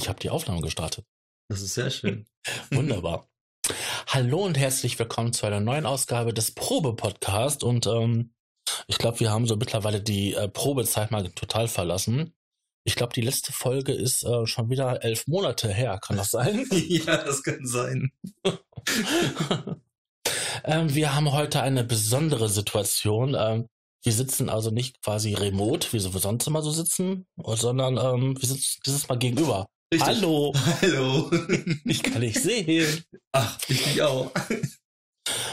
Ich habe die Aufnahme gestartet. Das ist sehr schön. Wunderbar. Hallo und herzlich willkommen zu einer neuen Ausgabe des Probe-Podcast. Und ähm, ich glaube, wir haben so mittlerweile die äh, Probezeit mal total verlassen. Ich glaube, die letzte Folge ist äh, schon wieder elf Monate her. Kann das sein? ja, das kann sein. ähm, wir haben heute eine besondere Situation. Ähm, wir sitzen also nicht quasi remote, wie wir sonst immer so sitzen, sondern ähm, wir sitzen dieses Mal gegenüber. Richtig. Hallo. Hallo. Ich kann dich sehen. Ach, ich auch.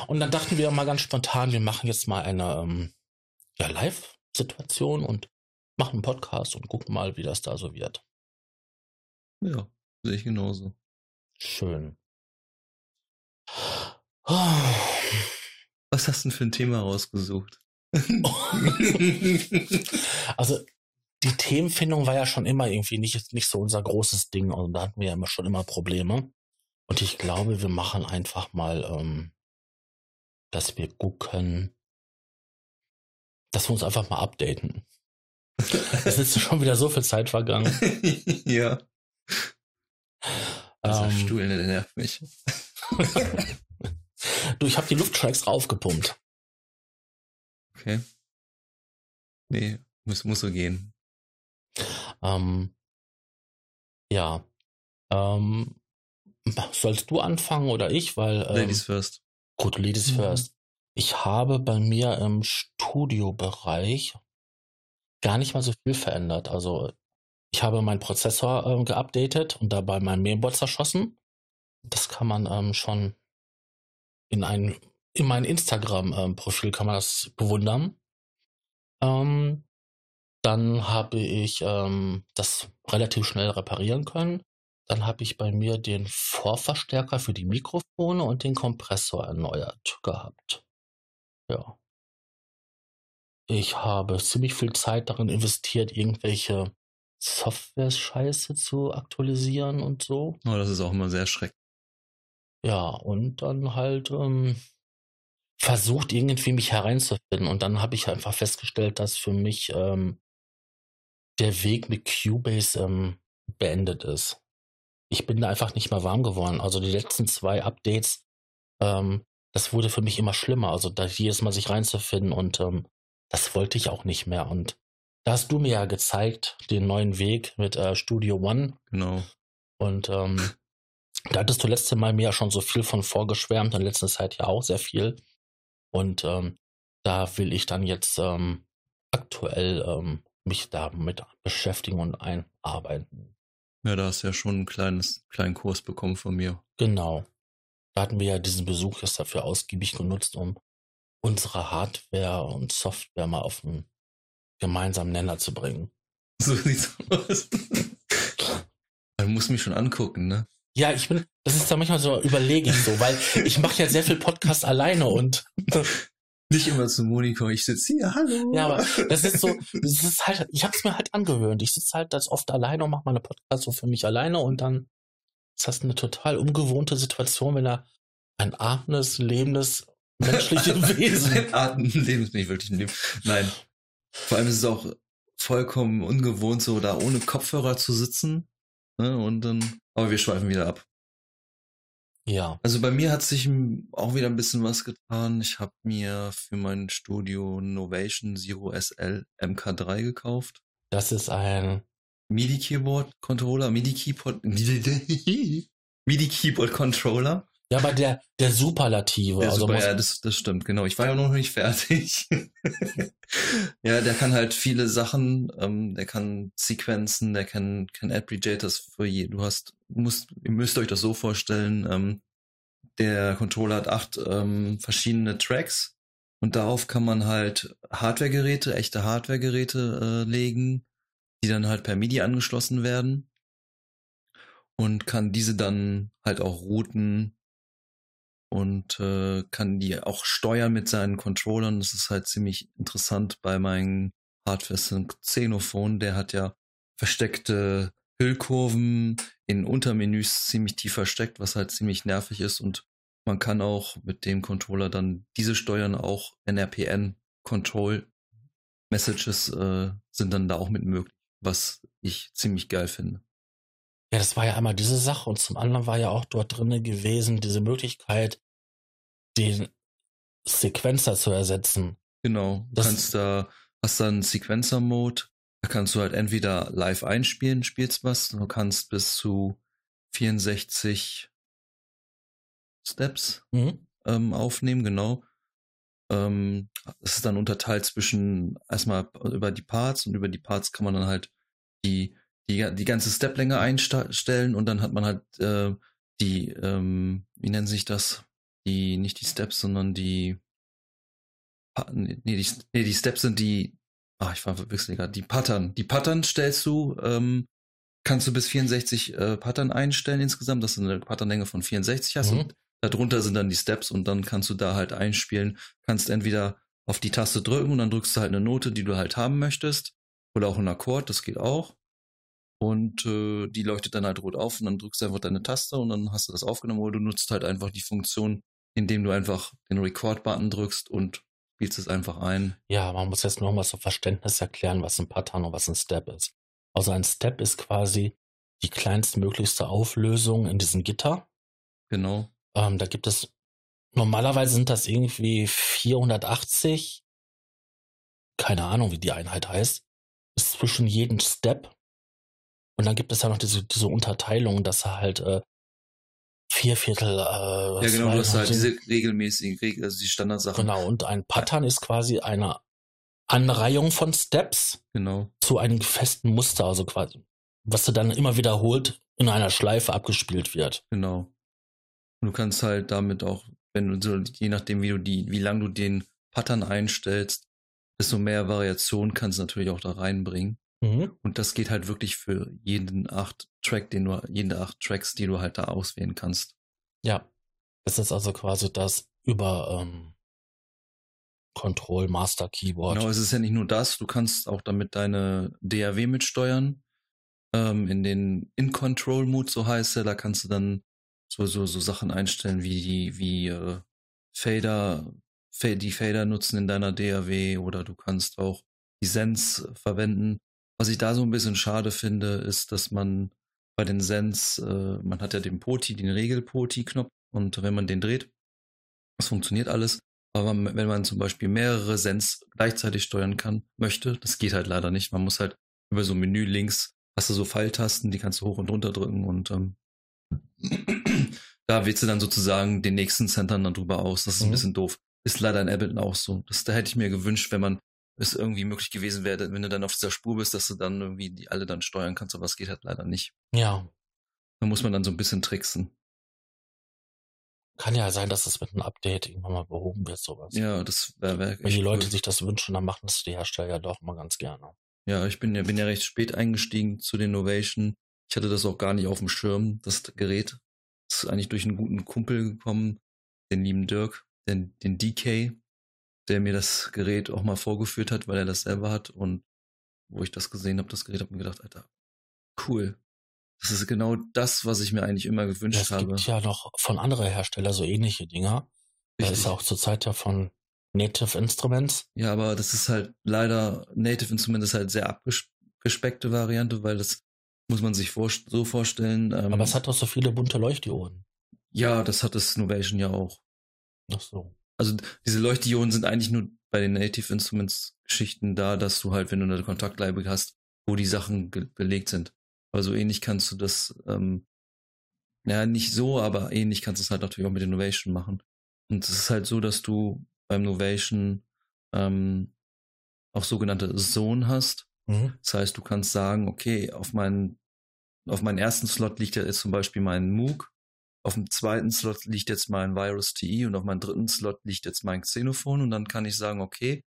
Und dann dachten wir mal ganz spontan, wir machen jetzt mal eine ähm, ja, Live-Situation und machen einen Podcast und gucken mal, wie das da so wird. Ja, sehe ich genauso. Schön. Was hast du denn für ein Thema rausgesucht? also die Themenfindung war ja schon immer irgendwie nicht, nicht so unser großes Ding und da hatten wir ja immer schon immer Probleme. Und ich glaube, wir machen einfach mal, ähm, dass wir gucken, dass wir uns einfach mal updaten. es ist schon wieder so viel Zeit vergangen. ja. Also ähm, Stuhl, der nervt mich. du, ich habe die Lufttracks raufgepumpt. Okay. Nee, muss, muss so gehen. Ähm, ja. Ähm, sollst du anfangen oder ich? Weil, ähm, Ladies first. Gut, Ladies mhm. first. Ich habe bei mir im Studiobereich gar nicht mal so viel verändert. Also ich habe meinen Prozessor ähm, geupdatet und dabei mein Mainboard zerschossen. Das kann man ähm, schon in ein in mein Instagram-Profil ähm, kann man das bewundern. Ähm, dann habe ich ähm, das relativ schnell reparieren können. Dann habe ich bei mir den Vorverstärker für die Mikrofone und den Kompressor erneuert gehabt. Ja. Ich habe ziemlich viel Zeit darin investiert, irgendwelche Software-Scheiße zu aktualisieren und so. Oh, das ist auch immer sehr schrecklich. Ja, und dann halt ähm, versucht, irgendwie mich hereinzufinden. Und dann habe ich einfach festgestellt, dass für mich ähm, der Weg mit Cubase ähm, beendet ist. Ich bin da einfach nicht mehr warm geworden. Also die letzten zwei Updates, ähm, das wurde für mich immer schlimmer. Also da jedes Mal sich reinzufinden und ähm, das wollte ich auch nicht mehr. Und da hast du mir ja gezeigt, den neuen Weg mit äh, Studio One. Genau. Und ähm, da hattest du letzte Mal mir ja schon so viel von vorgeschwärmt, in letzter Zeit ja auch sehr viel. Und ähm, da will ich dann jetzt ähm, aktuell ähm, mich damit beschäftigen und einarbeiten. Ja, da hast du ja schon einen kleines, kleinen Kurs bekommen von mir. Genau. Da hatten wir ja diesen Besuch jetzt dafür ausgiebig genutzt, um unsere Hardware und Software mal auf einen gemeinsamen Nenner zu bringen. So sieht's aus. Man muss mich schon angucken, ne? Ja, ich bin, das ist da manchmal so überlege ich so, weil ich mache ja sehr viel Podcast alleine und nicht immer zu Monika, ich sitze hier, hallo. Ja, aber das ist so, das ist halt, ich habe es mir halt angewöhnt. Ich sitze halt das oft alleine und mache meine Podcasts so für mich alleine und dann ist das eine total ungewohnte Situation, wenn da ein atmendes, lebendes, menschliches Wesen. ein atmendes, lebendes, nicht wirklich ein Leben. Nein. Vor allem ist es auch vollkommen ungewohnt, so da ohne Kopfhörer zu sitzen. Ne? Und dann, aber wir schweifen wieder ab. Ja. Also bei mir hat sich auch wieder ein bisschen was getan. Ich habe mir für mein Studio Novation Zero SL MK3 gekauft. Das ist ein MIDI Keyboard Controller, MIDI Keyboard, MIDI Keyboard Controller. Ja, aber der, der Superlative. Der also super, ja, das, das stimmt, genau. Ich war ja noch nicht fertig. ja, der kann halt viele Sachen, ähm, der kann Sequenzen, der kann, kann Aggregators für je. Du hast, musst, ihr müsst euch das so vorstellen, ähm, der Controller hat acht ähm, verschiedene Tracks und darauf kann man halt Hardware-Geräte, echte Hardware-Geräte äh, legen, die dann halt per MIDI angeschlossen werden und kann diese dann halt auch routen und äh, kann die auch steuern mit seinen Controllern. Das ist halt ziemlich interessant bei meinem Hardware Xenophon. Der hat ja versteckte Hüllkurven in Untermenüs ziemlich tief versteckt, was halt ziemlich nervig ist und man kann auch mit dem Controller dann diese steuern, auch NRPN Control Messages äh, sind dann da auch mit möglich, was ich ziemlich geil finde. Ja, das war ja einmal diese Sache und zum anderen war ja auch dort drinne gewesen, diese Möglichkeit, den Sequencer zu ersetzen. Genau. Du Das- kannst da, hast dann Sequencer-Mode. Da kannst du halt entweder live einspielen, spielst was. Du kannst bis zu 64 Steps Mhm. ähm, aufnehmen, genau. Ähm, es ist dann unterteilt zwischen erstmal über die Parts und über die Parts kann man dann halt die, die, die ganze Steplänge einstellen und dann hat man halt äh, die, ähm, wie nennen sich das? Die, nicht die Steps, sondern die, nee, die, nee, die Steps sind die, ah, ich war verwechselt gerade, die Pattern. Die Pattern stellst du, ähm, kannst du bis 64 äh, Pattern einstellen insgesamt, dass du eine Patternlänge von 64 hast Mhm. und darunter sind dann die Steps und dann kannst du da halt einspielen, kannst entweder auf die Taste drücken und dann drückst du halt eine Note, die du halt haben möchtest oder auch einen Akkord, das geht auch. Und äh, die leuchtet dann halt rot auf und dann drückst du einfach deine Taste und dann hast du das aufgenommen oder du nutzt halt einfach die Funktion, indem du einfach den Record-Button drückst und spielst es einfach ein. Ja, man muss jetzt nochmal zum Verständnis erklären, was ein Pattern und was ein Step ist. Also ein Step ist quasi die kleinstmöglichste Auflösung in diesem Gitter. Genau. Ähm, da gibt es, normalerweise sind das irgendwie 480, keine Ahnung, wie die Einheit heißt, ist zwischen jedem Step. Und dann gibt es ja noch diese, diese Unterteilung, dass er halt äh, vier Viertel, äh, Ja, genau, du hast halt diese regelmäßigen, Regel, also die Standardsachen. Genau, und ein Pattern ist quasi eine Anreihung von Steps Genau. zu einem festen Muster, also quasi, was du dann immer wiederholt in einer Schleife abgespielt wird. Genau. Und du kannst halt damit auch, wenn du so, je nachdem, wie du die, wie lang du den Pattern einstellst, desto mehr Variation kannst du natürlich auch da reinbringen. Und das geht halt wirklich für jeden acht Track, den du, jede acht Tracks, die du halt da auswählen kannst. Ja. Das ist also quasi das über ähm, Control Master Keyboard. Genau, es ist ja nicht nur das, du kannst auch damit deine DAW mitsteuern. Ähm, in den In-Control-Mode, so heißt er, da kannst du dann so, so, so Sachen einstellen wie die, wie äh, Fader, Fa- die Fader nutzen in deiner DAW oder du kannst auch die Sens verwenden. Was ich da so ein bisschen schade finde, ist, dass man bei den Sens, äh, man hat ja den Poti, den Regel-Poti-Knopf und wenn man den dreht, das funktioniert alles. Aber wenn man zum Beispiel mehrere Sens gleichzeitig steuern kann, möchte, das geht halt leider nicht. Man muss halt über so ein Menü links, hast du so Pfeiltasten, die kannst du hoch und runter drücken und ähm, da wählst du dann sozusagen den nächsten Centern dann drüber aus. Das ist ein Mhm. bisschen doof. Ist leider in Ableton auch so. Das, da hätte ich mir gewünscht, wenn man es irgendwie möglich gewesen wäre, wenn du dann auf dieser Spur bist, dass du dann irgendwie die alle dann steuern kannst, aber es geht halt leider nicht. Ja. Da muss man dann so ein bisschen tricksen. Kann ja sein, dass das mit einem Update irgendwann mal behoben wird, sowas. Ja, das wäre wär Wenn die Leute cool. sich das wünschen, dann machen das die Hersteller ja doch mal ganz gerne. Ja, ich bin ja, bin ja recht spät eingestiegen zu den Novation. Ich hatte das auch gar nicht auf dem Schirm, das Gerät. Das ist eigentlich durch einen guten Kumpel gekommen, den lieben Dirk, den, den DK, der mir das Gerät auch mal vorgeführt hat, weil er das selber hat. Und wo ich das gesehen habe, das Gerät, habe ich mir gedacht, Alter, cool. Das ist genau das, was ich mir eigentlich immer gewünscht Es habe. gibt ja noch von anderen Herstellern so ähnliche Dinger. Da Richtig. ist auch zurzeit ja von Native Instruments. Ja, aber das ist halt leider, Native Instrument ist halt sehr abgespeckte Variante, weil das muss man sich vor, so vorstellen. Ähm, Aber es hat doch so viele bunte Leuchtdioden. ja, das hat das Novation ja auch. Ach so. Also diese Leuchtdioden sind eigentlich nur bei den Native Instruments Geschichten da, dass du halt, wenn du eine Kontaktleibe hast, wo die Sachen belegt sind. Aber so ähnlich kannst du das, ähm, ja, nicht so, aber ähnlich kannst du es halt natürlich auch mit Innovation machen. Und es ist halt so, dass du beim Novation ähm, auch sogenannte Zone hast. Mhm. Das heißt, du kannst sagen, okay, auf meinen, auf meinen ersten Slot liegt ja jetzt zum Beispiel mein Moog, auf dem zweiten Slot liegt jetzt mein Virus TE und auf meinem dritten Slot liegt jetzt mein Xenophon und dann kann ich sagen, okay,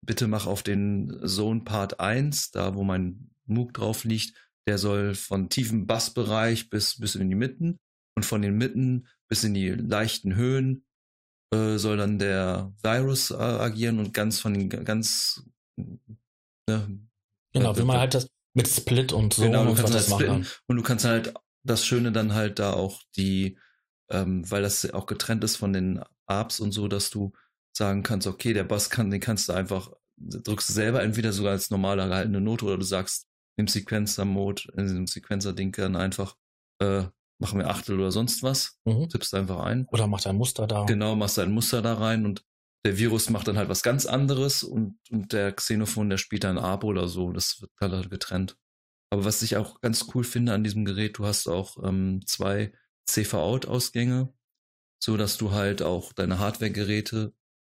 bitte mach auf den Zone Part 1, da wo mein Moog drauf liegt, der soll von tiefem Bassbereich bis, bis in die Mitten und von den Mitten bis in die leichten Höhen äh, soll dann der Virus äh, agieren und ganz von den ganz ne, Genau, Ja, wie man halt das mit Split und so Genau, du und kannst was das das machen und du kannst halt das Schöne dann halt da auch die, ähm, weil das auch getrennt ist von den Arps und so, dass du sagen kannst, okay, der Bass kann, den kannst du einfach, drückst du selber entweder sogar als normaler gehaltene Note oder du sagst im Sequencer-Mode, in diesem Sequencer-Ding dann einfach äh, machen wir Achtel oder sonst was, Mhm. tippst einfach ein. Oder macht ein Muster da. Genau, machst ein Muster da rein und der Virus macht dann halt was ganz anderes und, und der Xenophon, der spielt dann Abo oder so. Das wird dann halt getrennt. Aber was ich auch ganz cool finde an diesem Gerät, du hast auch ähm, zwei CV-Out-Ausgänge, so dass du halt auch deine Hardware-Geräte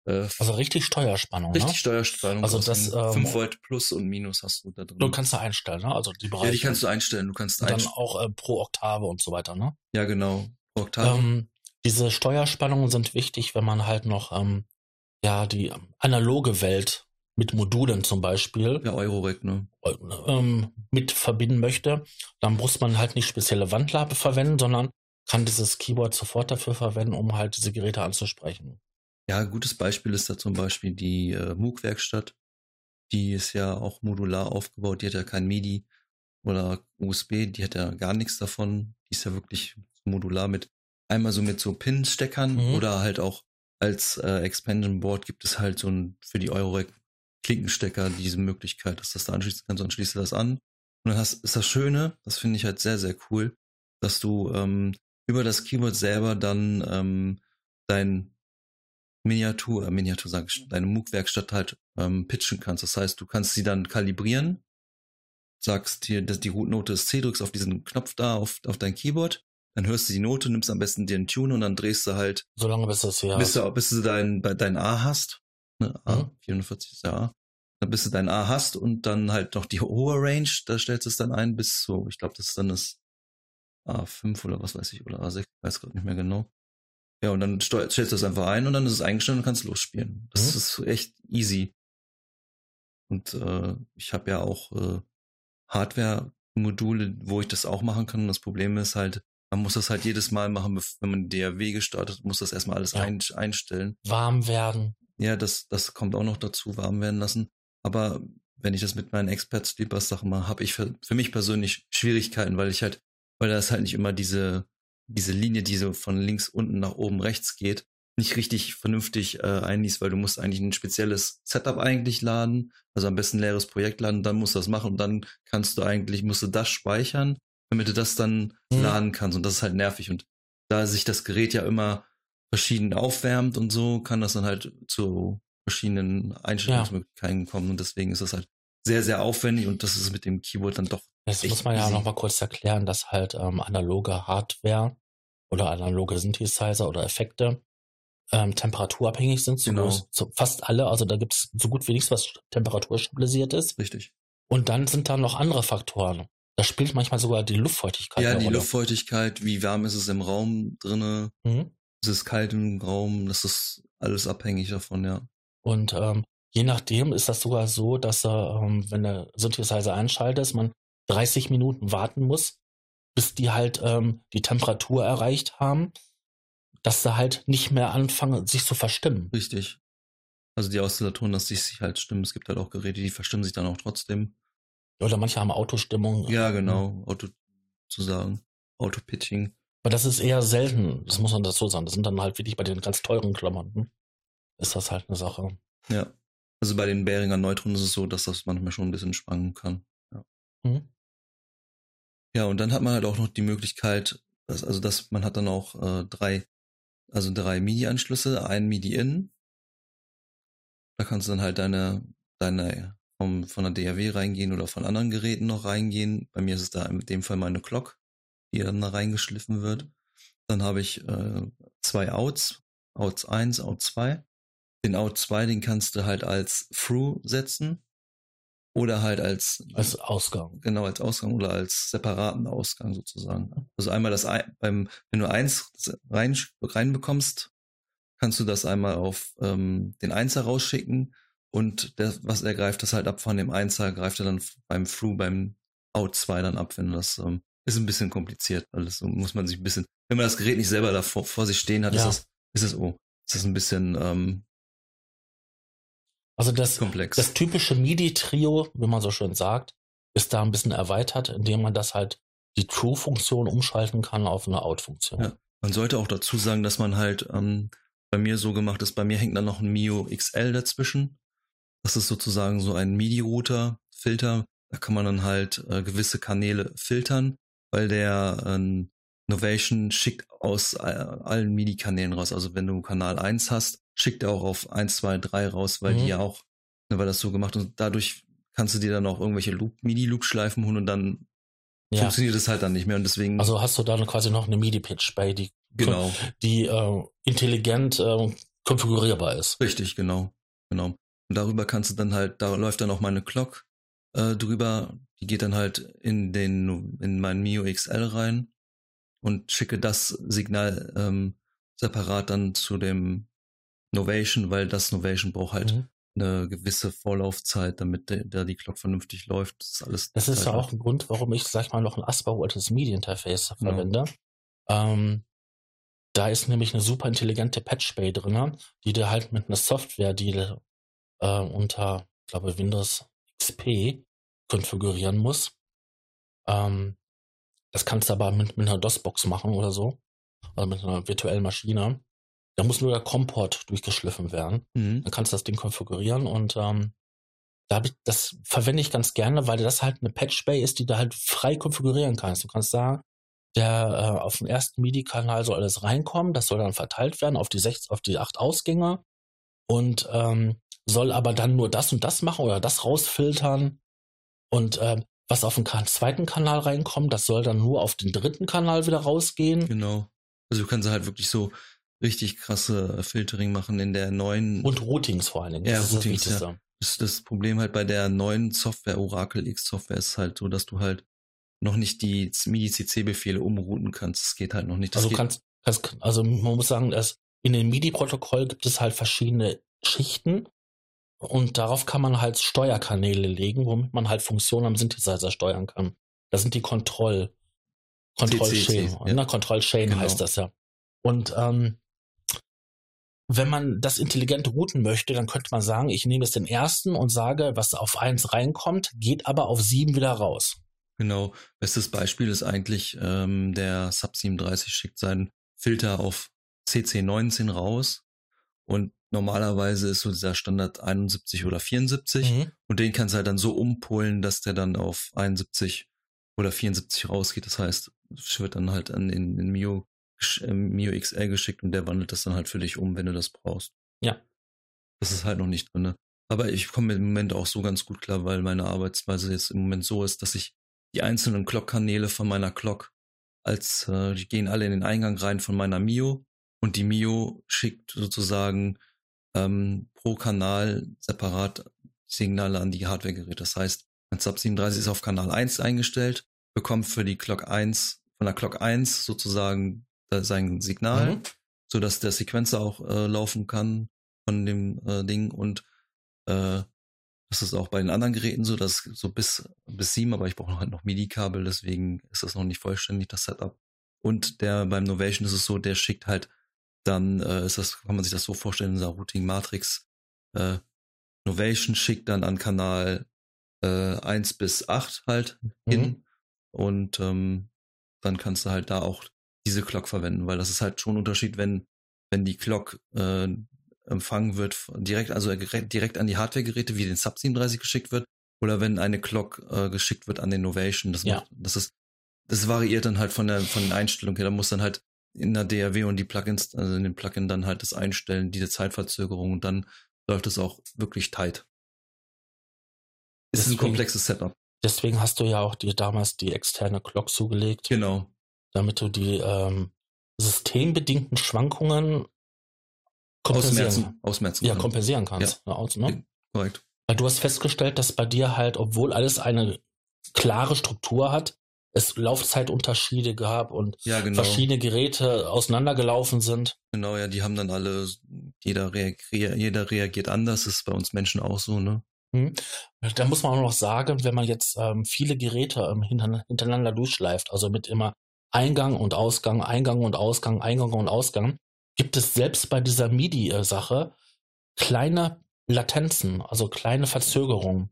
äh, Also richtig Steuerspannung, richtig ne? Steuerspannung Also das, ähm, 5 Volt plus und minus hast du da drin. Du kannst da einstellen, ne? Also die Bereiche. ja, die kannst du einstellen. Du kannst und dann einstellen. auch äh, pro Oktave und so weiter, ne? Ja, genau. Oktave. Ähm, diese Steuerspannungen sind wichtig, wenn man halt noch ähm, ja die analoge Welt mit Modulen zum Beispiel ja, Eurorec, ne? äh, ähm, mit verbinden möchte. Dann muss man halt nicht spezielle Wandler verwenden, sondern kann dieses Keyboard sofort dafür verwenden, um halt diese Geräte anzusprechen. Ja, ein gutes Beispiel ist da zum Beispiel die äh, MOOC-Werkstatt. Die ist ja auch modular aufgebaut. Die hat ja kein MIDI oder USB. Die hat ja gar nichts davon. Die ist ja wirklich modular mit einmal so mit so Pin-Steckern Mhm. oder halt auch als äh, Expansion Board gibt es halt so ein für die Eurorec Klinkenstecker diese Möglichkeit, dass das da anschließen kannst und schließt du das an. Und dann hast, ist das Schöne, das finde ich halt sehr, sehr cool, dass du ähm, über das Keyboard selber dann ähm, dein Miniatur, äh, Miniatur sag ich, deine MOOC-Werkstatt halt ähm, pitchen kannst. Das heißt, du kannst sie dann kalibrieren, sagst hier, dass die Rootnote ist C, drückst auf diesen Knopf da auf, auf dein Keyboard, dann hörst du die Note, nimmst am besten dir einen Tune und dann drehst du halt, Solange bis das hier bis, du, bis du dein, dein A hast. Ne, A, Mhm. 44 ist ja A. Dann bis du dein A hast und dann halt noch die hohe Range, da stellst du es dann ein bis so, ich glaube, das ist dann das A5 oder was weiß ich, oder A6, weiß gerade nicht mehr genau. Ja, und dann stellst du das einfach ein und dann ist es eingestellt und kannst losspielen. Das Mhm. ist echt easy. Und äh, ich habe ja auch äh, Hardware-Module, wo ich das auch machen kann. Und das Problem ist halt, man muss das halt jedes Mal machen, wenn man DAW gestartet, muss das erstmal alles Ja. ein, einstellen. warm werden. Ja, das, das kommt auch noch dazu, warm werden lassen. Aber wenn ich das mit meinen Expert Sleepers Sachen mache, habe ich für, für mich persönlich Schwierigkeiten, weil ich halt, weil das halt nicht immer diese, diese Linie, die so von links unten nach oben rechts geht, nicht richtig vernünftig äh, einliest, weil du musst eigentlich ein spezielles Setup eigentlich laden, also am besten ein leeres Projekt laden, dann musst du das machen und dann kannst du eigentlich, musst du das speichern, damit du das dann Mhm. laden kannst und das ist halt nervig und da sich das Gerät ja immer verschieden aufwärmt und so, kann das dann halt zu verschiedenen Einstellungsmöglichkeiten kommen und deswegen ist das halt sehr, sehr aufwendig und das ist mit dem Keyboard dann doch Jetzt Echt muss man ja easy. noch mal kurz erklären, dass halt ähm, analoge Hardware oder analoge Synthesizer oder Effekte ähm, temperaturabhängig sind. So, Genau. groß- so fast alle. Also da gibt es so gut wie nichts, was temperaturstabilisiert ist. richtig. Und dann sind da noch andere Faktoren. Da spielt manchmal sogar die Luftfeuchtigkeit Ja, die Rolle. Luftfeuchtigkeit, wie warm ist es im Raum drinne, Mhm. Ist es kalt im Raum, das ist alles abhängig davon, ja. Und ähm, je nachdem ist das sogar so, dass er, ähm, wenn der Synthesizer einschaltet, man 30 Minuten warten muss, bis die halt ähm, die Temperatur erreicht haben, dass sie halt nicht mehr anfangen, sich zu verstimmen. Richtig. Also die Oszillatoren, dass sich halt stimmen. Es gibt halt auch Geräte, die verstimmen sich dann auch trotzdem. Oder manche haben Autostimmung. Ja, genau. Auto zu sagen. Auto-Pitching. Aber das ist eher selten, das muss man dazu sagen. Das sind dann halt wirklich bei den ganz teuren Klamotten. Ist das halt eine Sache. Ja. Also bei den Beringer Neutronen ist es so, dass das manchmal schon ein bisschen schwanken kann. Mhm. Ja, und dann hat man halt auch noch die Möglichkeit, dass, also dass man hat dann auch äh, drei, also drei MIDI-Anschlüsse, ein MIDI-In. Da kannst du dann halt deine, deine vom, von der DAW reingehen oder von anderen Geräten noch reingehen. Bei mir ist es da in dem Fall meine Clock, die dann da reingeschliffen wird. Dann habe ich äh, zwei Outs, Outs 1, Out 2. Den Out 2, den kannst du halt als Through setzen oder halt als Als Ausgang. genau als Ausgang oder als separaten Ausgang sozusagen. Also einmal das ein, beim wenn du eins rein reinbekommst, kannst du das einmal auf ähm, den Einser rausschicken und der, was er greift das halt ab von dem Einser, greift er dann beim Through beim Out 2 dann ab, wenn das ähm, ist ein bisschen kompliziert, alles so muss man sich ein bisschen, wenn man das Gerät nicht selber da vor, vor sich stehen hat, Ja. ist es ist es oh, ist es ein bisschen ähm, Also das, komplex. das typische MIDI-Trio, wie man so schön sagt, ist da ein bisschen erweitert, indem man das halt die True-Funktion umschalten kann auf eine Out-Funktion. Ja. Man sollte auch dazu sagen, dass man halt ähm, bei mir so gemacht ist, bei mir hängt dann noch ein Mio XL dazwischen. Das ist sozusagen so ein MIDI-Router, Filter. Da kann man dann halt äh, gewisse Kanäle filtern, weil der ähm, Novation schickt aus äh, allen MIDI-Kanälen raus. Also wenn du Kanal 1 hast, schickt er auch auf 1, 2, 3 raus, weil Mhm. die ja auch, ne, weil das so gemacht und dadurch kannst du dir dann auch irgendwelche Loop, MIDI-Loop-Schleifen holen und dann Ja. funktioniert es halt dann nicht mehr und deswegen, Also hast du dann quasi noch eine MIDI-Pitch bei, die, genau, die äh, intelligent äh, konfigurierbar ist. richtig, genau, genau. Und darüber kannst du dann halt, da läuft dann auch meine Clock äh, drüber, die geht dann halt in den, in mein Mio XL rein und schicke das Signal ähm, separat dann zu dem Novation, weil das Novation braucht halt Mhm. eine gewisse Vorlaufzeit, damit der, da die Clock vernünftig läuft. Das ist alles. Das ist ja auch ein Grund, warum ich, sag ich mal, noch ein ASPA altes MIDI-Interface Genau. verwende. Ähm, da ist nämlich eine super intelligente Patch Bay drin, die du halt mit einer Software, die äh, unter, ich glaube, Windows XP konfigurieren muss. Ähm, das kannst du aber mit, mit einer DOS-Box machen oder so. Also mit einer virtuellen Maschine. Da muss nur der COM-Port durchgeschliffen werden. Mhm. Dann kannst du das Ding konfigurieren und ähm, da ich, das verwende ich ganz gerne, weil das halt eine Patch Bay ist, die du halt frei konfigurieren kannst. Du kannst sagen, der äh, auf den ersten MIDI-Kanal soll alles reinkommen, das soll dann verteilt werden auf die sechs, auf die acht Ausgänge und ähm, soll aber dann nur das und das machen oder das rausfiltern und ähm, was auf den zweiten Kanal reinkommt, das soll dann nur auf den dritten Kanal wieder rausgehen Genau. Also du kannst halt wirklich so richtig krasse Filtering machen in der neuen. und Routings vor allen Dingen. Ja, das ist Routings, das Wichtigste. Das, das Problem halt bei der neuen Software, Oracle X Software, ist halt so, dass du halt noch nicht die MIDI-CC-Befehle umrouten kannst. Das geht halt noch nicht. Das Also kannst, kannst, also man muss sagen, dass in dem MIDI-Protokoll gibt es halt verschiedene Schichten und darauf kann man halt Steuerkanäle legen, womit man halt Funktionen am Synthesizer steuern kann. Das sind die Kontroll, Kontrollchain, CCC, ja. ne? Kontrollchain Genau. heißt das ja. Und ähm, wenn man das intelligent routen möchte, dann könnte man sagen, ich nehme jetzt den ersten und sage, was auf eins reinkommt, geht aber auf sieben wieder raus. Genau. Bestes Beispiel ist eigentlich, ähm, der Sub 37 schickt seinen Filter auf CC19 raus und normalerweise ist so dieser Standard 71 oder 74 Mhm. und den kannst du halt dann so umpolen, dass der dann auf 71 oder 74 rausgeht. Das heißt, es wird dann halt an den, den Mio, äh, Mio XL geschickt und der wandelt das dann halt für dich um, wenn du das brauchst. Ja. Das ist halt noch nicht drinne. Aber ich komme im Moment auch so ganz gut klar, weil meine Arbeitsweise jetzt im Moment so ist, dass ich die einzelnen Clock-Kanäle von meiner Clock als, äh, die gehen alle in den Eingang rein von meiner Mio und die Mio schickt sozusagen ähm, pro Kanal separat Signale an die Hardware-Geräte. Das heißt, mein Sub 37 ist auf Kanal 1 eingestellt, bekommt für die Clock 1, von der Clock 1 sozusagen sein Signal, Mhm. so dass der Sequencer auch äh, laufen kann von dem äh, Ding und äh, das ist auch bei den anderen Geräten so, dass so bis bis sieben, aber ich brauche halt noch MIDI-Kabel, deswegen ist das noch nicht vollständig das Setup. Und der beim Novation ist es so, der schickt halt dann äh, ist das kann man sich das so vorstellen, dieser Routing Matrix äh, Novation schickt dann an Kanal äh, 1 bis 8 halt Mhm. hin und ähm, dann kannst du halt da auch diese Clock verwenden, weil das ist halt schon ein Unterschied, wenn wenn die Clock äh, empfangen wird direkt also direkt direkt an die Hardware-Geräte wie den Sub 37 geschickt wird oder wenn eine Clock äh, geschickt wird an den Novation. Das Ja. macht, das ist das variiert dann halt von der von den Einstellungen her. Da muss dann halt in der DAW und die Plugins, also in dem Plugin dann halt das einstellen, diese Zeitverzögerung und dann läuft es auch wirklich tight. Es ist ein Deswegen- komplexes Setup. Deswegen hast du ja auch dir damals die externe Clock zugelegt, Genau. damit du die ähm, systembedingten Schwankungen kompensieren, Ausmerzen, ausmerzen. ja, kann. kompensieren kannst. Ja. aus, ne? Korrekt. Weil du hast festgestellt, dass bei dir halt, obwohl alles eine klare Struktur hat, es Laufzeitunterschiede gab und Ja, genau. verschiedene Geräte auseinandergelaufen sind. Genau, ja, die haben dann alle, jeder, reagiert, jeder reagiert anders. Ist bei uns Menschen auch so, ne? Hm. Da muss man auch noch sagen, wenn man jetzt ähm, viele Geräte ähm, hinter, hintereinander durchschleift, also mit immer Eingang und Ausgang, Eingang und Ausgang, Eingang und Ausgang, gibt es selbst bei dieser MIDI-Sache kleine Latenzen, also kleine Verzögerungen.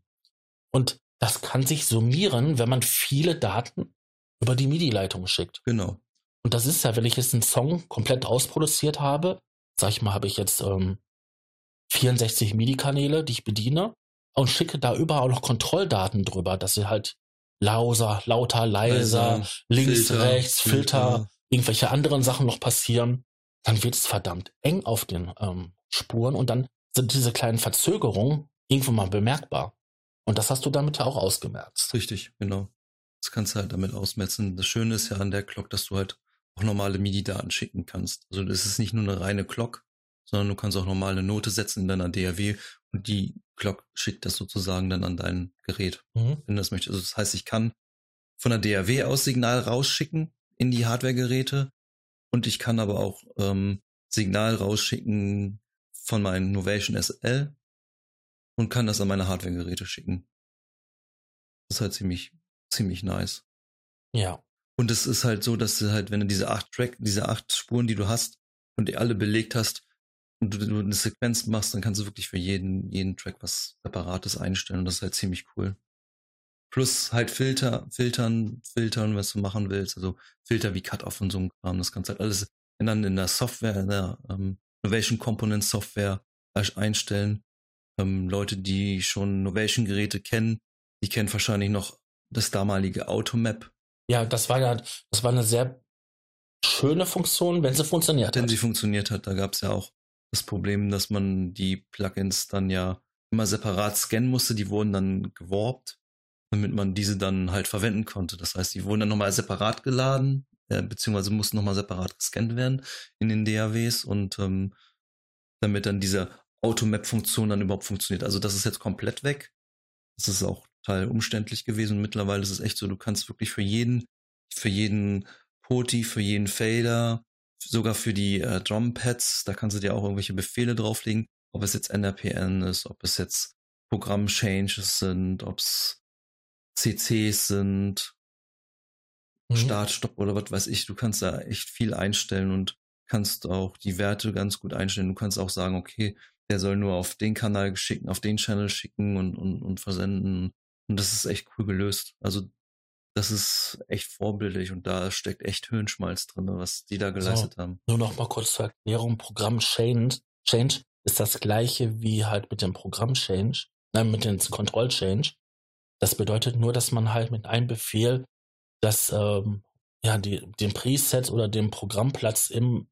Und das kann sich summieren, wenn man viele Daten über die MIDI-Leitung schickt. Genau. Und das ist ja, wenn ich jetzt einen Song komplett ausproduziert habe, sag ich mal, habe ich jetzt ähm, 64 MIDI-Kanäle, die ich bediene und schicke da überall noch Kontrolldaten drüber, dass sie halt lauser, lauter, leiser, links, Filter, rechts, Filter, Filter. irgendwelche anderen Sachen noch passieren, dann wird es verdammt eng auf den ähm, Spuren und dann sind diese kleinen Verzögerungen irgendwo mal bemerkbar. Und das hast du damit ja auch ausgemerzt. Richtig, genau. Das kannst du halt damit ausmetzen. Das Schöne ist ja an der Clock, dass du halt auch normale MIDI-Daten schicken kannst. Also es ist nicht nur eine reine Clock, sondern du kannst auch normal eine Note setzen in deiner DAW und die Clock schickt das sozusagen dann an dein Gerät, mhm. wenn du das möchtest. Also das heißt, ich kann von der DAW aus Signal rausschicken in die Hardware-Geräte und ich kann aber auch ähm, Signal rausschicken von meinem Novation SL und kann das an meine Hardware-Geräte schicken. Das ist halt ziemlich, ziemlich nice. Ja. Und es ist halt so, dass du halt, wenn du diese acht Track, diese acht Spuren, die du hast und die alle belegt hast und du, du eine Sequenz machst, dann kannst du wirklich für jeden, jeden Track was Separates einstellen und das ist halt ziemlich cool. Plus halt Filter, filtern, filtern, was du machen willst. Also Filter wie Cut-Off und so ein Kram. Das kannst du halt alles dann in der Software, in der ähm, Novation Component Software einstellen. Ähm, Leute, die schon Novation-Geräte kennen, die kennen wahrscheinlich noch das damalige Automap, ja, das war ja, das war eine sehr schöne Funktion, wenn sie funktioniert wenn hat. Wenn sie funktioniert hat, da gab es ja auch das Problem, dass man die Plugins dann ja immer separat scannen musste, die wurden dann geworbt, damit man diese dann halt verwenden konnte. Das heißt, die wurden dann nochmal separat geladen, äh, beziehungsweise mussten nochmal separat gescannt werden in den DAWs und ähm, damit dann diese Automap-Funktion dann überhaupt funktioniert. Also das ist jetzt komplett weg. Das ist auch total umständlich gewesen. mittlerweile ist es echt so, du kannst wirklich für jeden, für jeden Poti, für jeden Fader, sogar für die äh, Drumpads, da kannst du dir auch irgendwelche Befehle drauflegen, ob es jetzt NRPN ist, ob es jetzt Programm-Changes sind, ob es CCs sind, mhm. Start, Stopp oder was weiß ich. Du kannst da echt viel einstellen und kannst auch die Werte ganz gut einstellen. Du kannst auch sagen, okay, der soll nur auf den Kanal schicken, auf den Channel schicken und, und, und versenden. Und das ist echt cool gelöst. Also das ist echt vorbildlich und da steckt echt Hirnschmalz drin, was die da geleistet so, haben. Nur noch mal kurz zur Erklärung. Programm Change, Change ist das gleiche wie halt mit dem Programm Change, nein, mit dem Control Change. Das bedeutet nur, dass man halt mit einem Befehl das, ähm, ja, die, den Preset oder den Programmplatz im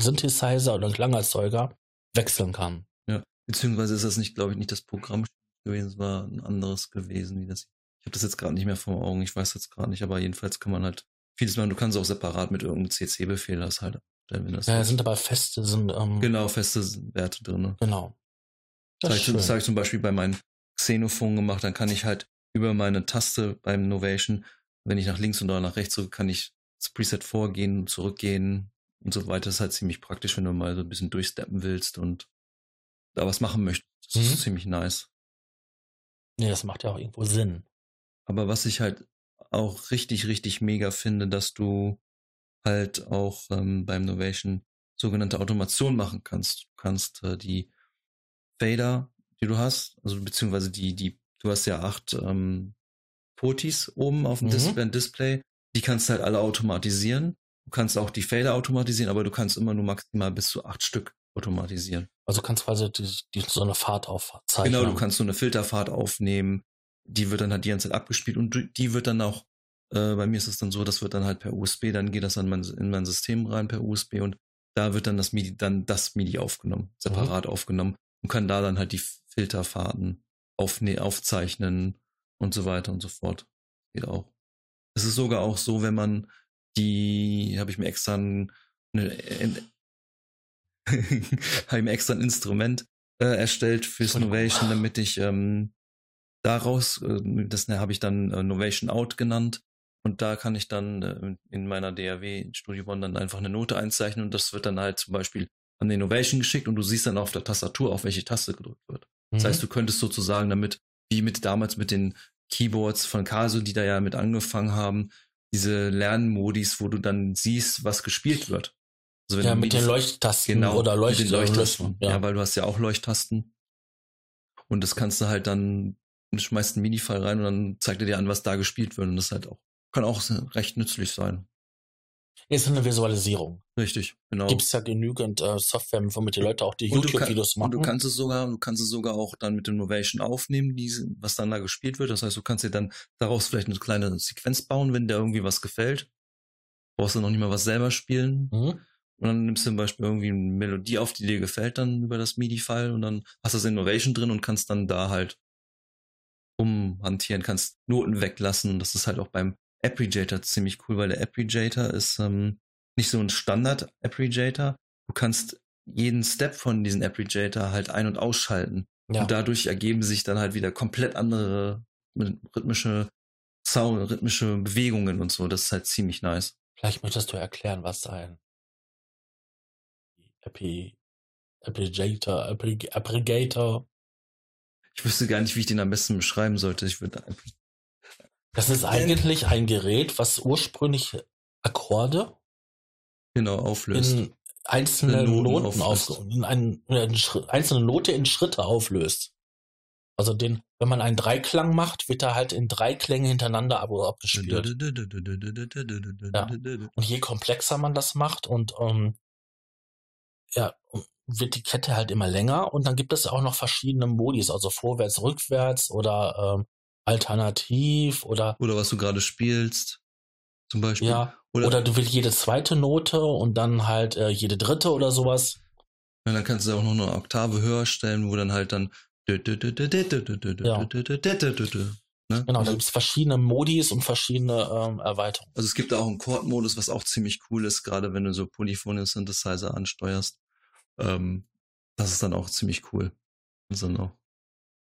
Synthesizer oder Klangerzeuger wechseln kann. Ja, beziehungsweise ist das nicht, glaube ich, nicht das Programm gewesen, es war ein anderes gewesen, wie das. Ich habe das jetzt gerade nicht mehr vor Augen, ich weiß jetzt gerade nicht, aber jedenfalls kann man halt vieles machen. Du kannst auch separat mit irgendeinem CC-Befehl das halt wenn das. Ja, sind aber feste, sind. Ähm, genau, feste Werte drin. Genau. Das, das habe ich, zum Beispiel bei meinem Xenophon gemacht, dann kann ich halt über meine Taste beim Novation, wenn ich nach links oder nach rechts drücke, kann ich das Preset vorgehen, zurückgehen und so weiter. Das ist halt ziemlich praktisch, wenn du mal so ein bisschen durchsteppen willst und da was machen möchtest. Das mhm. ist ziemlich nice. Nee, das macht ja auch irgendwo Sinn. Aber was ich halt auch richtig, richtig mega finde, dass du halt auch ähm, beim Novation sogenannte Automation machen kannst. Du kannst äh, die Fader, die du hast, also beziehungsweise die, die, du hast ja acht ähm, Potis oben auf dem mhm. Display, Display, die kannst du halt alle automatisieren. Du kannst auch die Fader automatisieren, aber du kannst immer nur maximal bis zu acht Stück automatisieren. Also kannst quasi die, die, so eine Fahrt aufzeichnen. Genau, du kannst so eine Filterfahrt aufnehmen. Die wird dann halt die ganze Zeit abgespielt und die wird dann auch, äh, bei mir ist es dann so, das wird dann halt per USB, dann geht das dann mein, in mein System rein per USB und da wird dann das MIDI, dann das MIDI aufgenommen, separat mhm. aufgenommen und kann da dann halt die Filterfahrten aufne aufzeichnen und so weiter und so fort. Geht auch. Es ist sogar auch so, wenn man die, habe ich mir extra eine, habe mir extra ein Instrument äh, erstellt fürs Novation, damit ich ähm, daraus, äh, das ne, habe ich dann äh, Novation Out genannt. Und da kann ich dann äh, in meiner DAW Studio One dann einfach eine Note einzeichnen und das wird dann halt zum Beispiel an den Novation geschickt und du siehst dann auf der Tastatur, auf welche Taste gedrückt wird. Mhm. Das heißt, du könntest sozusagen damit, wie mit damals mit den Keyboards von Casio, die da ja mit angefangen haben, diese Lernmodis, wo du dann siehst, was gespielt wird. Also ja, mit den Leuchttasten genau, oder Leucht mit den Leuchttasten. Ja. ja. weil du hast ja auch Leuchttasten. Und das kannst du halt dann, du schmeißt einen MIDI-File rein und dann zeigt er dir an, was da gespielt wird. Und das halt auch, kann auch recht nützlich sein. Ist eine Visualisierung. Richtig, genau. Gibt es ja genügend äh, Software, womit die Leute auch die YouTube-Videos machen. Und du kannst es sogar, du kannst es sogar auch dann mit dem Novation aufnehmen, diese, was dann da gespielt wird. Das heißt, du kannst dir dann daraus vielleicht eine kleine Sequenz bauen, wenn dir irgendwie was gefällt. brauchst du noch nicht mal was selber spielen. Mhm. Und dann nimmst du zum Beispiel irgendwie eine Melodie auf, die dir gefällt dann über das MIDI-File und dann hast du das Innovation drin und kannst dann da halt umhantieren, kannst Noten weglassen. Das ist halt auch beim Appreciator ziemlich cool, weil der Appreciator ist ähm, nicht so ein Standard-Appreciator. Du kannst jeden Step von diesem Appreciator halt ein- und ausschalten. Ja. Und dadurch ergeben sich dann halt wieder komplett andere rhythmische Sound, rhythmische Bewegungen und so. Das ist halt ziemlich nice. Vielleicht möchtest du erklären, was ein Epi, Appligator. Ich wüsste gar nicht, wie ich den am besten beschreiben sollte. Ich würde Das ist eigentlich ein Gerät, was ursprünglich Akkorde genau auflöst. in einzelne In Noten Noten auf, auflöst. in ein, in eine Schri- einzelne Note in Schritte auflöst. Also den, wenn man einen Dreiklang macht, wird er halt in drei Klänge hintereinander ab- abgespielt. Und je komplexer man das macht und ähm, ja, wird die Kette halt immer länger und dann gibt es auch noch verschiedene Modis, also vorwärts, rückwärts oder ähm, alternativ oder Oder was du gerade spielst, zum Beispiel. ja, Oder, oder du willst jede zweite Note und dann halt äh, jede dritte oder sowas. Ja, dann kannst du auch noch eine Oktave höher stellen, wo dann halt dann ne? Genau, da also, gibt es verschiedene Modis und verschiedene ähm, Erweiterungen. also es gibt da auch einen Chord-Modus, was auch ziemlich cool ist, gerade wenn du so polyphone Synthesizer ansteuerst. Ähm, das ist dann auch ziemlich cool. Also noch.